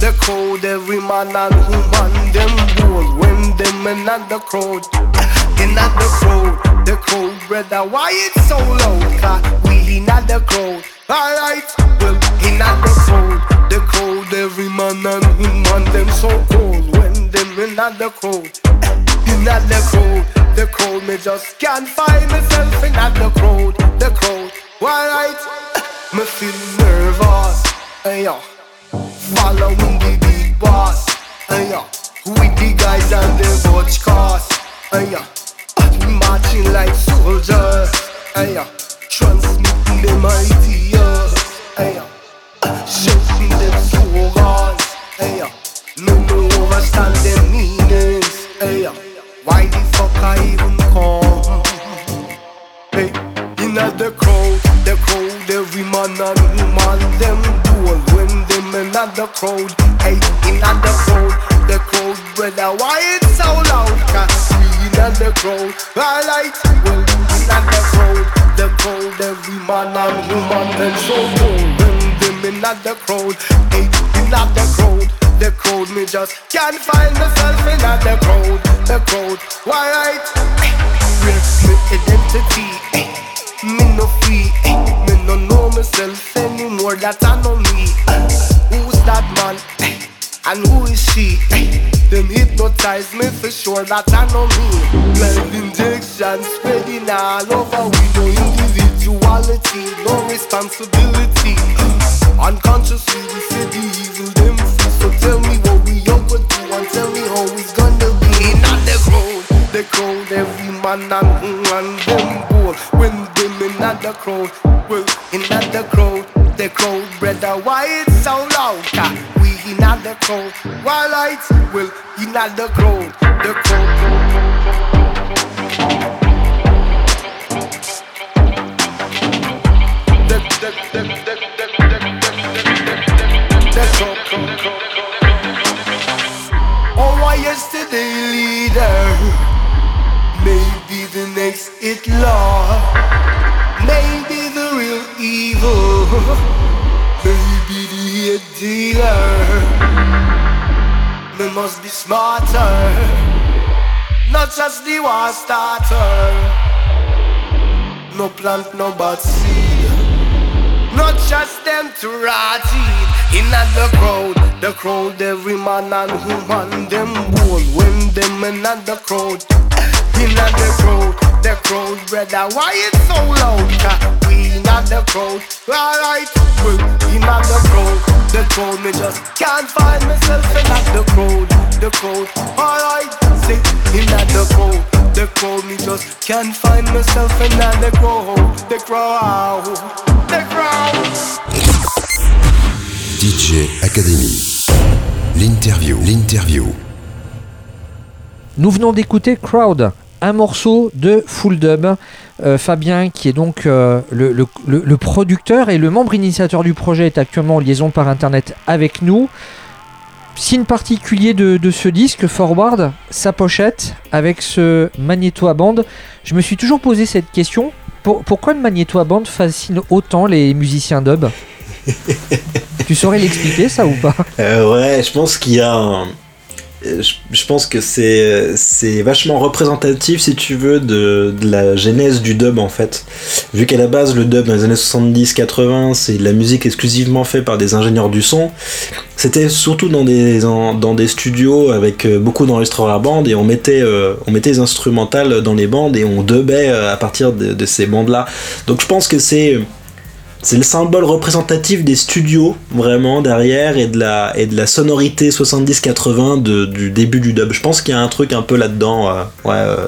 C: The crowd, every man and woman, them bold when them in the crowd. In the crowd, the crowd, brother, why it's so loud? Cause we not the crowd, alright, well, not the crowd, the crowd, every man and woman, them so cold when them in the crowd. In the crowd, the crowd, me just can't find myself in the crowd, the crowd, alright, me feel nervous, hey yo. Following the big boss, yeah. With the guys and the watch cars, yeah. marching like soldiers. Uh, transmitting them ideas. Hey, uh, them slogans. Uh, no no understand them meanings. Uh, why the fuck I even come? Hey, in the crowd, the crowd, every man and woman, them duel when them in the crowd. Hey, in the crowd, the crowd, brother, why it's so loud? Cause we in the crowd, alright, well, in the crowd, the crowd, every man and woman, them so duel when them in the crowd. Hey, in the crowd. The crowd, me just can't find myself in the crowd. The crowd, why right? Where's my identity? Me no free, eh? me no know myself anymore. That I know me. Who's that man? eh? And who is she? eh? Them hypnotize me for sure that I know me. Blood injection spreading all over. We no individuality, no responsibility. Unconsciously we say the evil them. So tell me the crowd, every man and woman them bold. When them in the crowd, well in the crowd, the crowd brother, why it's so loud? We in the crowd, why lights? Well in the crowd, the crowd. Oh, why yesterday leader? The next Hitler. Maybe the real evil. Maybe the dealer. Me must be smarter. Not just the war starter. No plant, no bad seed. Not just them to rot it In the crowd, the crowd Every man and woman Them bold when them in the crowd In the crowd, the crowd Brother, why it's so loud? 'Cause We in the crowd Alright, well, in the crowd The crowd, me just can't find myself in the crowd The crowd, alright Say, in the crowd The crowd, me just can't find myself in the crowd The crowd The crowd
A: DJ Academy. L'interview. L'interview.
B: Nous venons d'écouter Crowd, un morceau de Full Dub. Euh, Fabien, qui est donc euh, le, le- le- le producteur et le membre initiateur du projet, est actuellement en liaison par internet avec nous. Signe particulier de, de ce disque, Forward, sa pochette avec ce magnéto à bande. Je me suis toujours posé cette question. Pour- pourquoi le magnéto à bande fascine autant les musiciens dub? Tu saurais l'expliquer ça ou pas?
E: Euh, ouais, je pense qu'il y a un... euh, Je, pense que c'est vachement représentatif, si tu veux, de, la genèse du dub en fait. Vu qu'à la base, le dub dans les années 70-80, c'est de la musique exclusivement faite par des ingénieurs du son. C'était surtout dans des, dans des studios avec euh, beaucoup d'enregistreurs à bande et on mettait, euh, on mettait les instrumentales dans les bandes et on dubait euh, à partir de ces bandes-là. Donc je pense que c'est c'est le symbole représentatif des studios vraiment derrière et de la et de la sonorité 70-80 de- du début du dub. Je pense qu'il y a un truc un peu là-dedans, euh, ouais, euh,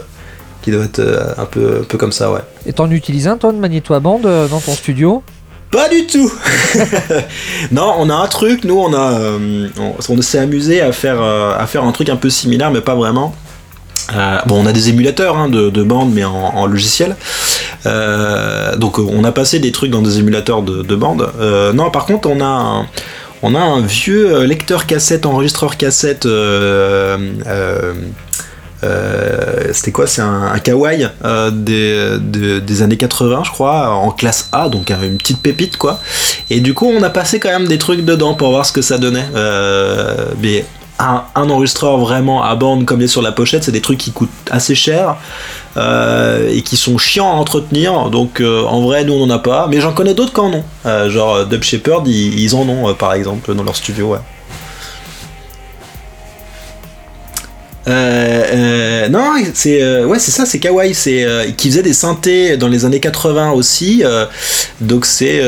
E: qui doit être euh, un peu un peu comme ça, ouais.
B: Et t'en utilises un toi de magnéto à bande dans ton studio?
E: Pas du tout. non, on a un truc. Nous, on a, on, on s'est amusé à faire à faire un truc un peu similaire, mais pas vraiment. Euh, bon, on a des émulateurs hein, de, de bande, mais en, logiciel. Euh, donc, on a passé des trucs dans des émulateurs de, de bande. Euh, non, par contre, on a un, vieux euh, lecteur cassette, enregistreur cassette. euh, euh, euh, c'était quoi? C'est un, un kawaii euh, des, de- des années 80, je crois, en classe A, donc euh, une petite pépite, quoi. Et du coup, on a passé quand même des trucs dedans pour voir ce que ça donnait. Euh, un, enregistreur vraiment à bande comme il est sur la pochette, c'est des trucs qui coûtent assez cher euh, et qui sont chiants à entretenir. Donc euh, en vrai, nous on en a pas, mais j'en connais d'autres qui en ont. Euh, genre Dub Shepherd, ils, ils en ont par exemple dans leur studio, ouais. Euh, euh, non, c'est euh, ouais, c'est ça, c'est Kawaii, c'est qui faisait des synthés dans les années 80 aussi. donc c'est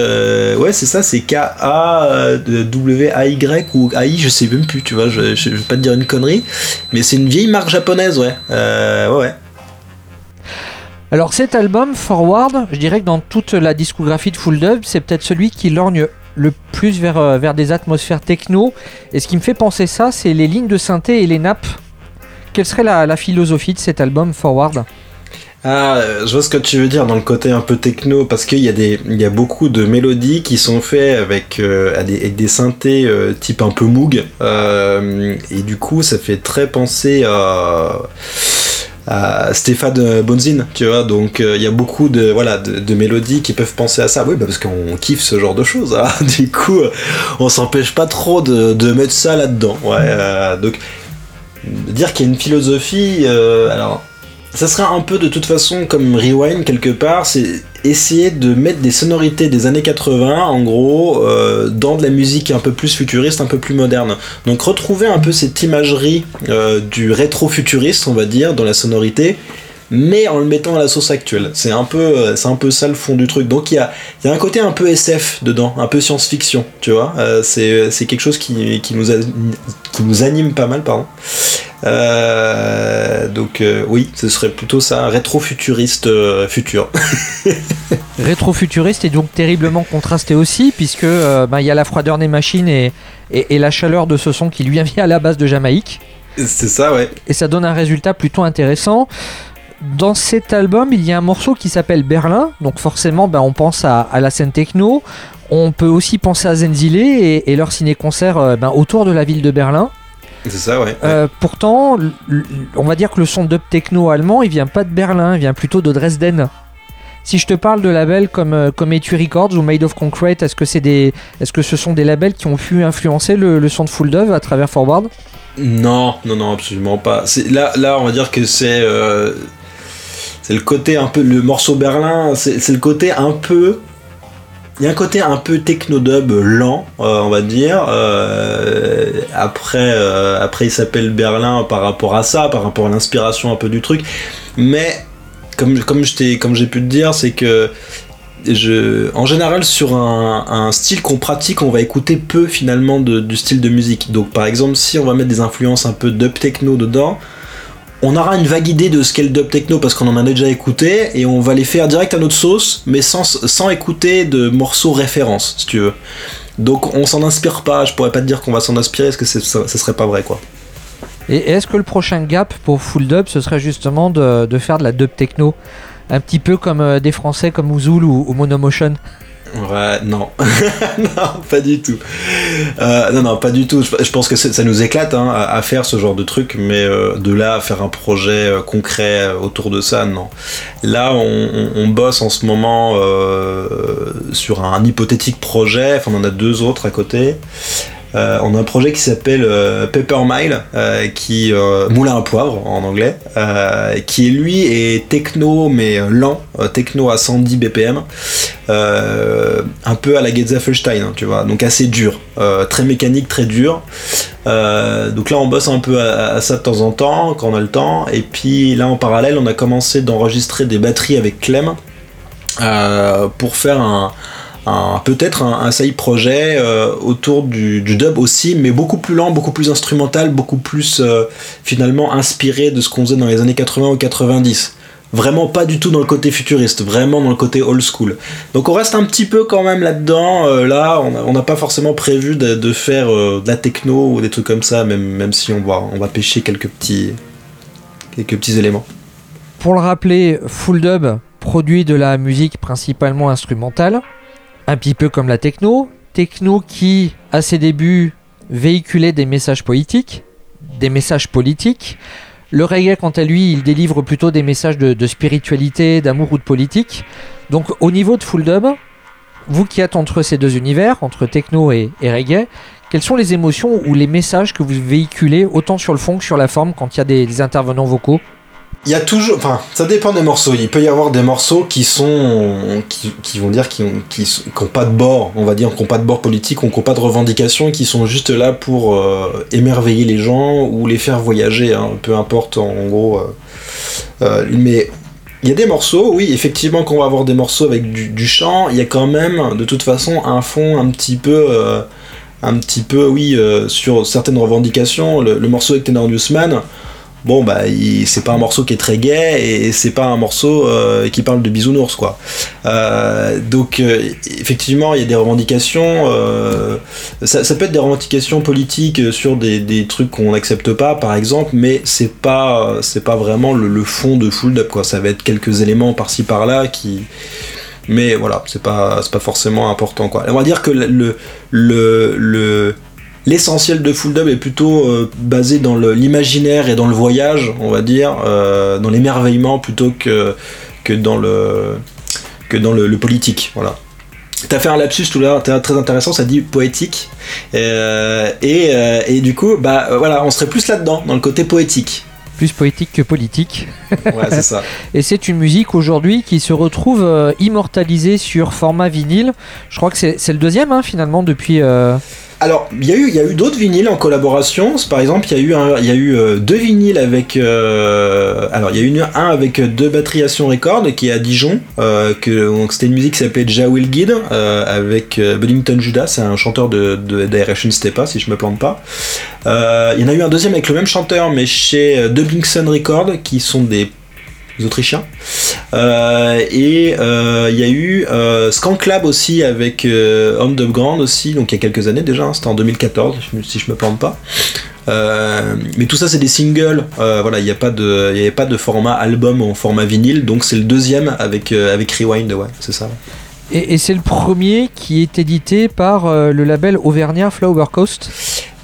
E: ouais, c'est ça, c'est K A W A Y ou AI, je sais même plus, tu vois, je, je, vais pas te dire une connerie, mais c'est une vieille marque japonaise, ouais. Ouais.
B: Alors cet album, Forward, je dirais que dans toute la discographie de Full Dub, c'est peut-être celui qui lorgne le plus vers, vers des atmosphères techno. Et ce qui me fait penser ça, c'est les lignes de synthé et les nappes. Quelle serait la, philosophie de cet album, Forward?
E: Ah, euh, je vois ce que tu veux dire dans le côté un peu techno, parce qu'il y, a des- il y a beaucoup de mélodies qui sont faites avec, euh, des, synthés euh, type un peu Moog, et du coup ça fait très penser à, à Stéphane Bonzin, tu vois, donc il y a beaucoup de, voilà, de, mélodies qui peuvent penser à ça, oui, bah, parce qu'on kiffe ce genre de choses, hein. du coup on s'empêche pas trop de, de mettre ça là-dedans, ouais, donc dire qu'il y a une philosophie, euh, alors ça sera un peu de toute façon comme Rewind quelque part, c'est essayer de mettre des sonorités des années 80 en gros euh, dans de la musique un peu plus futuriste, un peu plus moderne. Donc retrouver un peu cette imagerie euh, du rétro-futuriste, on va dire, dans la sonorité, mais en le mettant à la sauce actuelle. C'est un peu, euh, c'est un peu ça le fond du truc. Donc il y a, y a un côté un peu SF dedans, un peu science-fiction, tu vois. Euh, c'est, c'est quelque chose qui, qui, nous a- qui nous anime pas mal, pardon. Euh, donc euh, oui, ce serait plutôt ça, rétro-futuriste euh, futur.
B: Rétro-futuriste et donc terriblement contrasté aussi, puisque euh, ben, il y a la froideur des machines et, et, et la chaleur de ce son qui lui vient à la base de Jamaïque.
E: c'est ça, ouais.
B: et ça donne un résultat plutôt intéressant. Dans cet album, il y a un morceau qui s'appelle Berlin, donc forcément ben, on pense à, à la scène techno. On peut aussi penser à Zenzile et, et leur ciné-concert euh, ben, autour de la ville de Berlin.
E: C'est ça, ouais.
B: Euh, pourtant, on va dire que le son dub techno allemand, il vient pas de Berlin, il vient plutôt de Dresden. Si je te parle de labels comme, euh, comme Etui Records ou Made of Concrete, est-ce que, c'est des, est-ce que ce sont des labels qui ont pu influencer le, le son de Full Dove à travers Forward?
E: Non, non, non, absolument pas. C'est, là, là, on va dire que c'est. euh, c'est le côté un peu. Le morceau Berlin, c'est, le côté un peu. Il y a un côté un peu techno-dub lent, euh, on va dire. Euh, après, euh, après, il s'appelle Berlin par rapport à ça, par rapport à l'inspiration un peu du truc. Mais, comme, comme, j'ai pu te dire, c'est que je, en général, sur un, un style qu'on pratique, on va écouter peu finalement de- du style de musique. Donc, par exemple, si on va mettre des influences un peu dub techno dedans, on aura une vague idée de ce qu'est le dub techno parce qu'on en a déjà écouté et on va les faire direct à notre sauce, mais sans, écouter de morceaux références, si tu veux. Donc, on s'en inspire pas. Je pourrais pas te dire qu'on va s'en inspirer parce que ça, serait pas vrai, quoi.
B: Et est-ce que le prochain gap pour Full Dub, ce serait justement de, de faire de la dub techno? Un petit peu comme euh, des Français comme Ouzoul ou, ou Monomotion
E: Ouais, non. pas du tout. Euh, non, non, pas du tout. Je, pense que ça nous éclate hein, à, faire ce genre de truc, mais euh, de là à faire un projet euh, concret autour de ça, non. Là, on, bosse en ce moment sur un hypothétique projet, enfin on en a deux autres à côté. Euh, on a un projet qui s'appelle euh, Pepper Mile, euh, qui euh, moulin à poivre en anglais, qui lui est techno mais lent, techno à 110 BPM, un peu à la Getzafelstein, hein, tu vois, donc assez dur, très mécanique, très dur. Donc là, on bosse un peu à, ça de temps en temps, quand on a le temps. Et puis là, en parallèle, on a commencé d'enregistrer des batteries avec Clem pour faire un, peut-être un, side projet euh, autour du, du dub aussi, mais beaucoup plus lent, beaucoup plus instrumental, beaucoup plus euh, finalement inspiré de ce qu'on faisait dans les années 80 ou 90. Vraiment pas du tout dans le côté futuriste, vraiment dans le côté old school. Donc on reste un petit peu quand même là-dedans. Euh, là, on n'a pas forcément prévu de, faire de la techno ou des trucs comme ça, même, même si on va, on va pêcher quelques petits, quelques petits éléments.
B: Pour le rappeler, Full Dub produit de la musique principalement instrumentale, un petit peu comme la techno. Techno qui, à ses débuts, véhiculait des messages politiques, des messages politiques. Le reggae, quant à lui, il délivre plutôt des messages de, spiritualité, d'amour ou de politique. Donc, au niveau de Full Dub, vous qui êtes entre ces deux univers, entre techno et, reggae, quelles sont les émotions ou les messages que vous véhiculez autant sur le fond que sur la forme quand il y a des intervenants vocaux?
E: Il y a toujours, enfin, ça dépend des morceaux. Il peut y avoir des morceaux qui sont, qui, vont dire qui ont, pas de bord, on va dire, qui ont pas de bord politique, qui ont pas de revendication, qui sont juste là pour euh, émerveiller les gens ou les faire voyager, hein, peu importe en, gros. euh, euh, mais il y a des morceaux, oui, effectivement, quand on va avoir des morceaux avec du, chant, il y a quand même, de toute façon, un fond un petit peu, un petit peu, oui, sur certaines revendications. Le, le morceau avec Tenor Newsman, bon bah c'est pas un morceau qui est très gay et c'est pas un morceau euh, qui parle de bisounours quoi. Euh, donc euh, effectivement il y a des revendications, ça, peut être des revendications politiques sur des, des trucs qu'on n'accepte pas par exemple, mais c'est pas c'est pas vraiment le, fond de Full Dub quoi. Ça va être quelques éléments par-ci par-là qui mais voilà, c'est pas, pas forcément important quoi. On va dire que le, le, le- l'essentiel de Full Dub est plutôt euh, basé dans l'imaginaire et dans le voyage, on va dire, euh, dans l'émerveillement plutôt que, que dans le, que dans le, le politique. Voilà. T'as fait un lapsus tout à l'heure, très intéressant, ça dit poétique. Euh, et, et du coup, bah voilà, on serait plus là-dedans, dans le côté poétique.
B: Plus poétique que politique.
E: Ouais, c'est ça.
B: Et c'est une musique aujourd'hui qui se retrouve euh, immortalisée sur format vinyle. Je crois que c'est c'est le deuxième hein, finalement depuis. euh,
E: Alors, il y a eu, y a eu d'autres vinyles en collaboration. Par exemple, il y a eu, y a eu euh, deux vinyles avec. euh, alors, il y a eu un avec deux batteries Records qui est à Dijon. euh, c'était une musique qui s'appelait Ja Will Guide avec Buddington Judas, c'est un chanteur de, de Direction Stepa, si je me plante pas. Il y en a eu un deuxième avec le même chanteur, mais chez Dubbing Sun Records, qui sont des Autrichiens. Euh, et euh, il y a eu euh, Skank Lab aussi avec euh, Underground aussi, donc il y a quelques années déjà, hein, c'était en 2014 si je- me plante pas. Euh, mais tout ça c'est des singles, voilà, il n'y de, avait pas de format album en format vinyle, donc c'est le deuxième avec avec Rewind, ouais, c'est ça.
B: Et, et c'est le premier qui est édité par le label Auvergnat Flower Coast.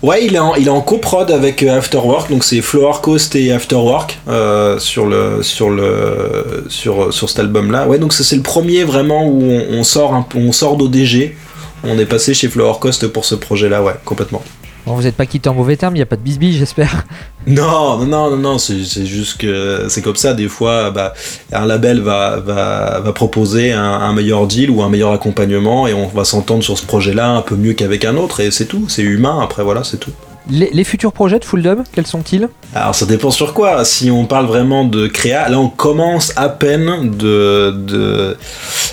E: Ouais, il est en, il est en coprod avec euh, Afterwork, donc c'est Flower Coast et Afterwork euh, sur le sur le sur sur cet album-là. Ouais, donc c'est le premier vraiment où on, on sort un, on sort d'ODG. On est passé chez Flower Coast pour ce projet-là, ouais, complètement.
B: Bon, vous n'êtes pas quitté en mauvais termes, il n'y a pas de bisbille, j'espère.
E: Non, non, non, non, c'est juste que c'est comme ça. Des fois, bah, un label va, proposer un, un meilleur deal ou un meilleur accompagnement et on va s'entendre sur ce projet-là un peu mieux qu'avec un autre et c'est tout. C'est humain. Après, voilà, c'est tout.
B: Les, futurs projets de Full Dub, quels sont-ils?
E: Alors ça dépend sur quoi. Si on parle vraiment de créa, là on commence à peine de,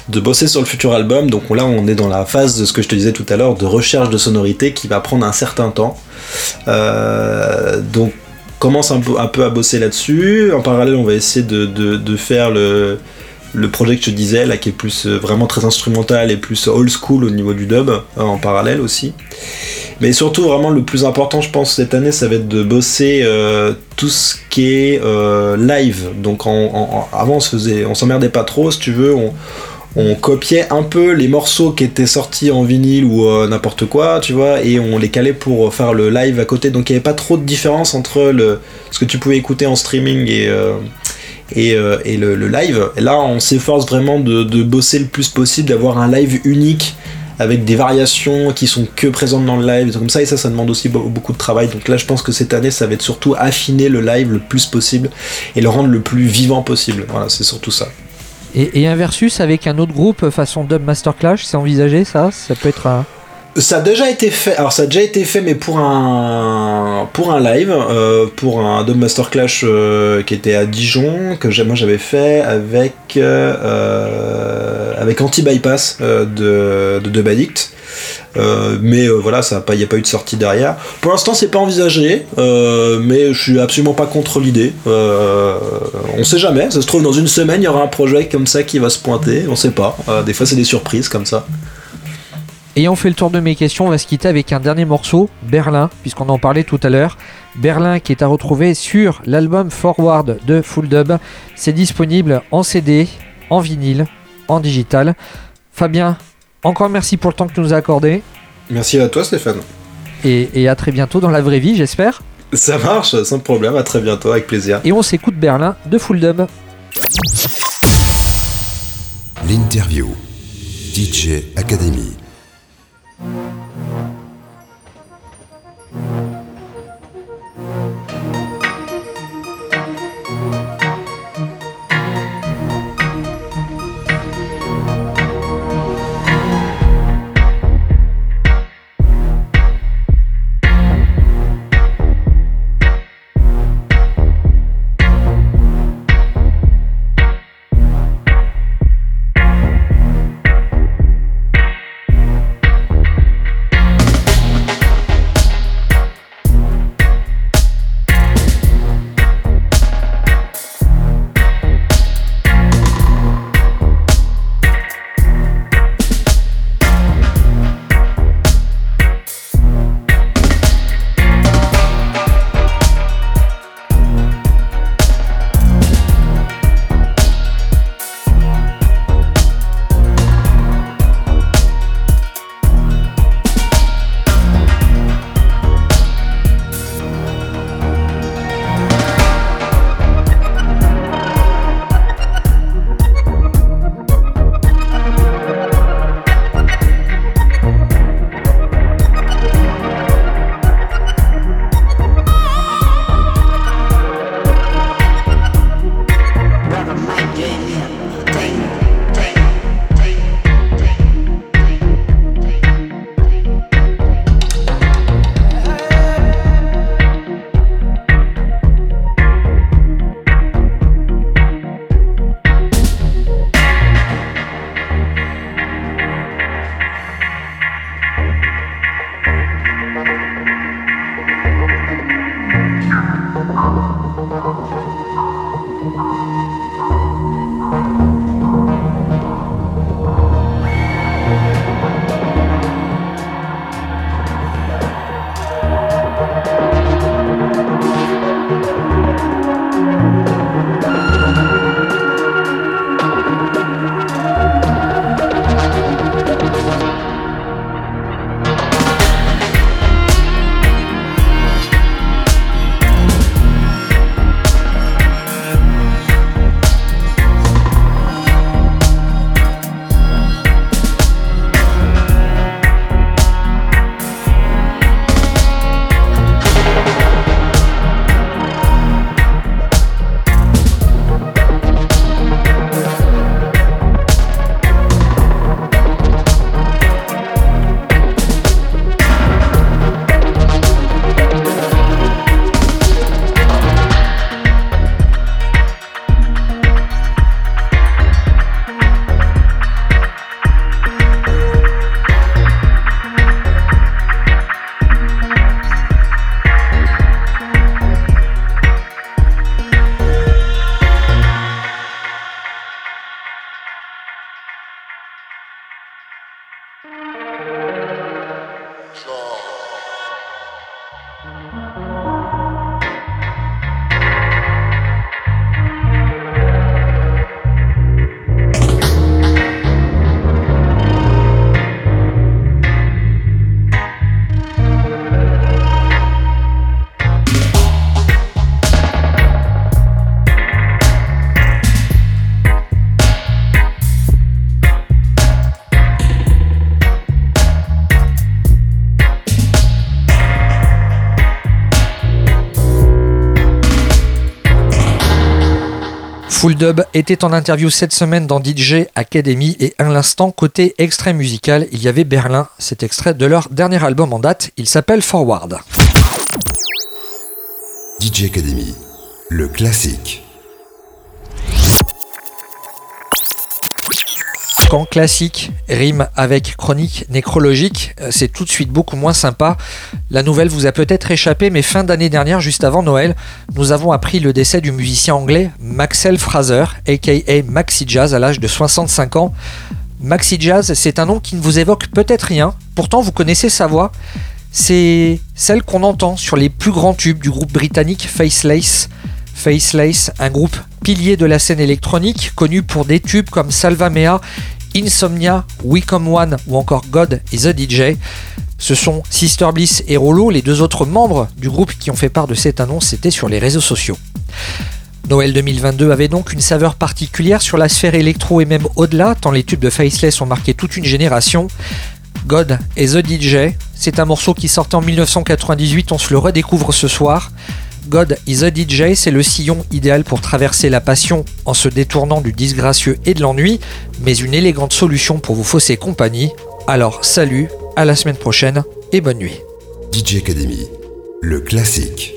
E: de, bosser sur le futur album. Donc là on est dans la phase de ce que je te disais tout à l'heure, de recherche de sonorité qui va prendre un certain temps. Euh, donc commence un peu, à bosser là-dessus. En parallèle on va essayer de faire le, le projet que je te disais, là qui est plus euh, vraiment très instrumental et plus old school au niveau du dub, euh, en parallèle aussi. Mais surtout, vraiment, le plus important, je pense, cette année, ça va être de bosser euh, tout ce qui est live. Donc, avant, on se s'emmerdait pas trop, si tu veux. On, copiait un peu les morceaux qui étaient sortis en vinyle ou n'importe quoi, tu vois, et on les calait pour faire le live à côté. Donc, il n'y avait pas trop de différence entre ce que tu pouvais écouter en streaming et. Et, euh, le, live. Là, on s'efforce vraiment de, bosser le plus possible, d'avoir un live unique avec des variations qui sont que présentes dans le live, comme ça, et ça, ça demande aussi be- beaucoup de travail. Donc là, je pense que cette année, ça va être surtout affiner le live le plus possible et le rendre le plus vivant possible. Voilà, c'est surtout ça.
B: et, et un versus avec un autre groupe façon Dub Master Clash, c'est envisagé ça? Ça peut être un.
E: Ça a déjà été fait. Alors ça a déjà été fait, mais pour un pour un live, euh, pour un Dub Master Clash euh, qui était à Dijon, que moi j'avais fait avec euh, avec Anti Bypass de de mais voilà, ça il n'y a pas eu de sortie derrière. Pour l'instant, c'est pas envisagé, mais je suis absolument pas contre l'idée. On sait jamais. Ça se trouve dans une semaine, il y aura un projet comme ça qui va se pointer. On sait pas. Des fois, c'est des surprises comme ça.
B: Ayant fait le tour de mes questions, on va se quitter avec un dernier morceau, Berlin, puisqu'on en parlait tout à l'heure. Berlin qui est à retrouver sur l'album Forward de Full Dub. C'est disponible en CD, en vinyle, en digital. Fabien, encore merci pour le temps que tu nous as accordé.
E: Merci à toi, Stéphane.
B: Et, et à très bientôt dans la vraie vie, j'espère.
E: Ça marche, sans problème, à très bientôt, avec plaisir.
B: Et on s'écoute Berlin de Full Dub.
A: L'interview. DJ Academy.
B: Full Dub était en interview cette semaine dans DJ Academy et à l'instant, côté extrait musical, il y avait Berlin, cet extrait de leur dernier album en date, il s'appelle Forward.
A: DJ Academy, le classique.
B: Quand classique rime avec chronique nécrologique, euh, c'est tout de suite beaucoup moins sympa. La nouvelle vous a peut-être échappé, mais fin d'année dernière, juste avant Noël, nous avons appris le décès du musicien anglais Maxel Fraser, aka Maxi Jazz, à l'âge de 65 ans. Maxi Jazz, c'est un nom qui ne vous évoque peut-être rien, pourtant vous connaissez sa voix. C'est celle qu'on entend sur les plus grands tubes du groupe britannique Faceless. Faceless, un groupe pilier de la scène électronique, connu pour des tubes comme Salva Mea Insomnia, We Come One ou encore God is a DJ. Ce sont Sister Bliss et Rollo, les deux autres membres du groupe qui ont fait part de cette annonce, c'était sur les réseaux sociaux. Noël 2022 avait donc une saveur particulière sur la sphère électro et même au-delà, tant les tubes de Faceless ont marqué toute une génération. God is The DJ, c'est un morceau qui sortait en 1998, on se le redécouvre ce soir. God is a DJ, c'est le sillon idéal pour traverser la passion en se détournant du disgracieux et de l'ennui, mais une élégante solution pour vous fausser compagnie. Alors salut, à la semaine prochaine et bonne nuit.
A: DJ Academy, le classique.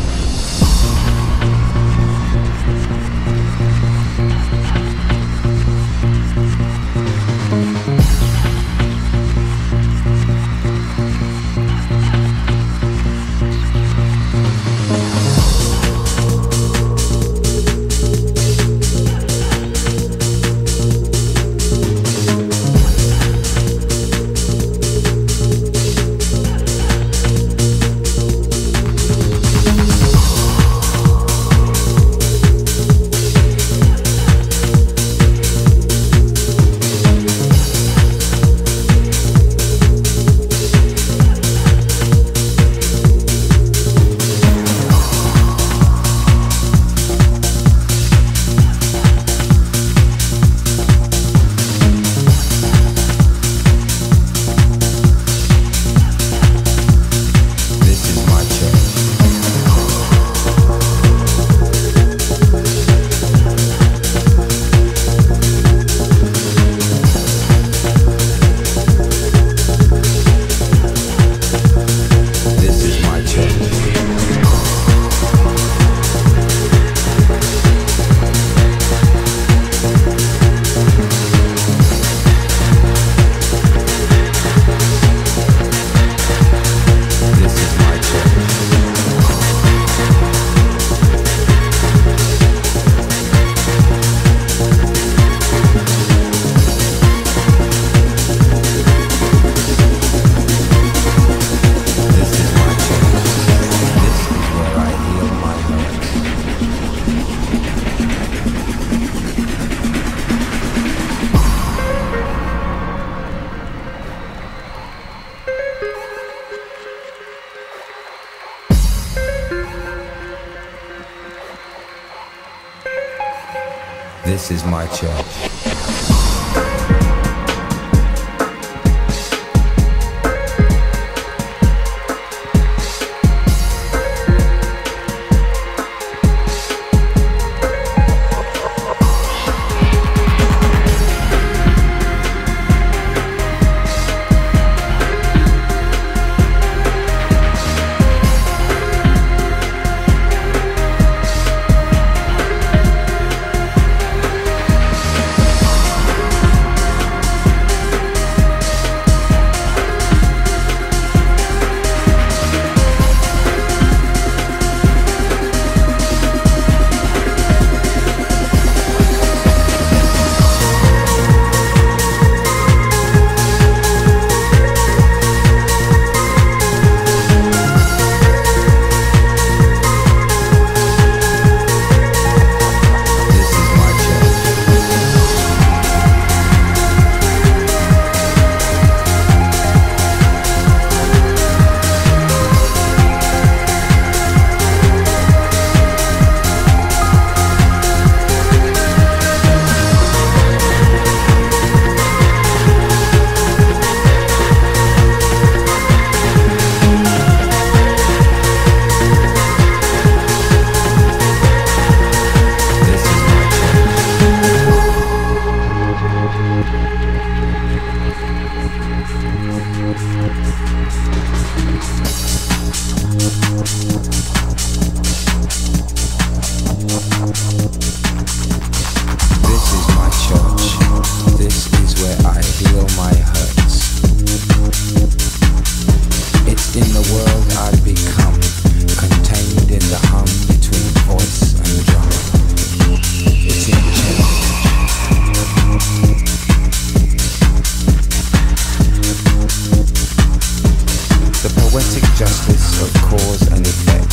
H: And effect.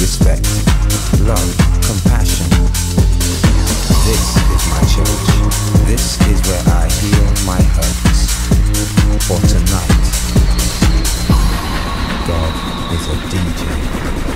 H: Respect, love, compassion. This is my church. This is where I heal my hurts. For tonight, God is a DJ.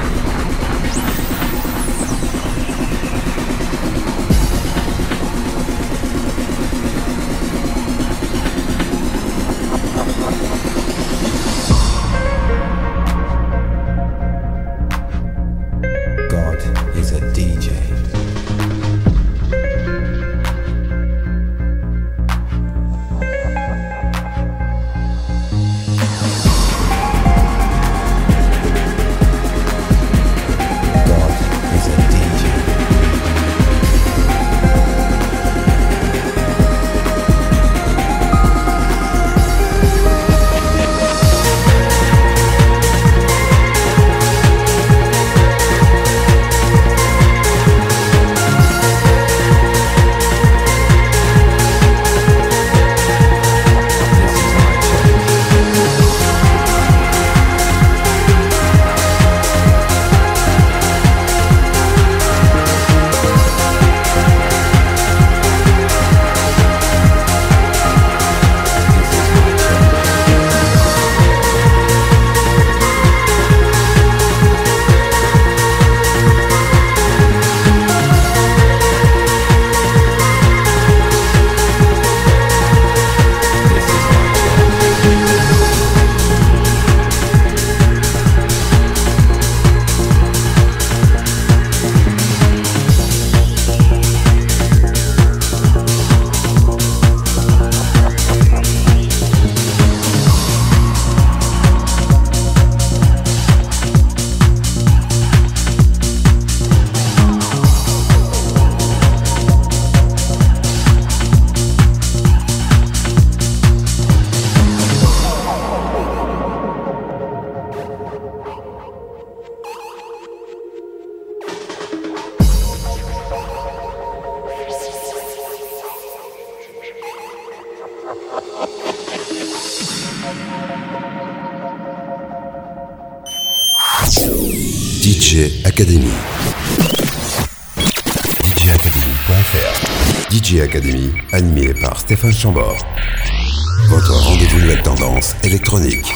A: Votre rendez-vous nouvelle tendance électronique.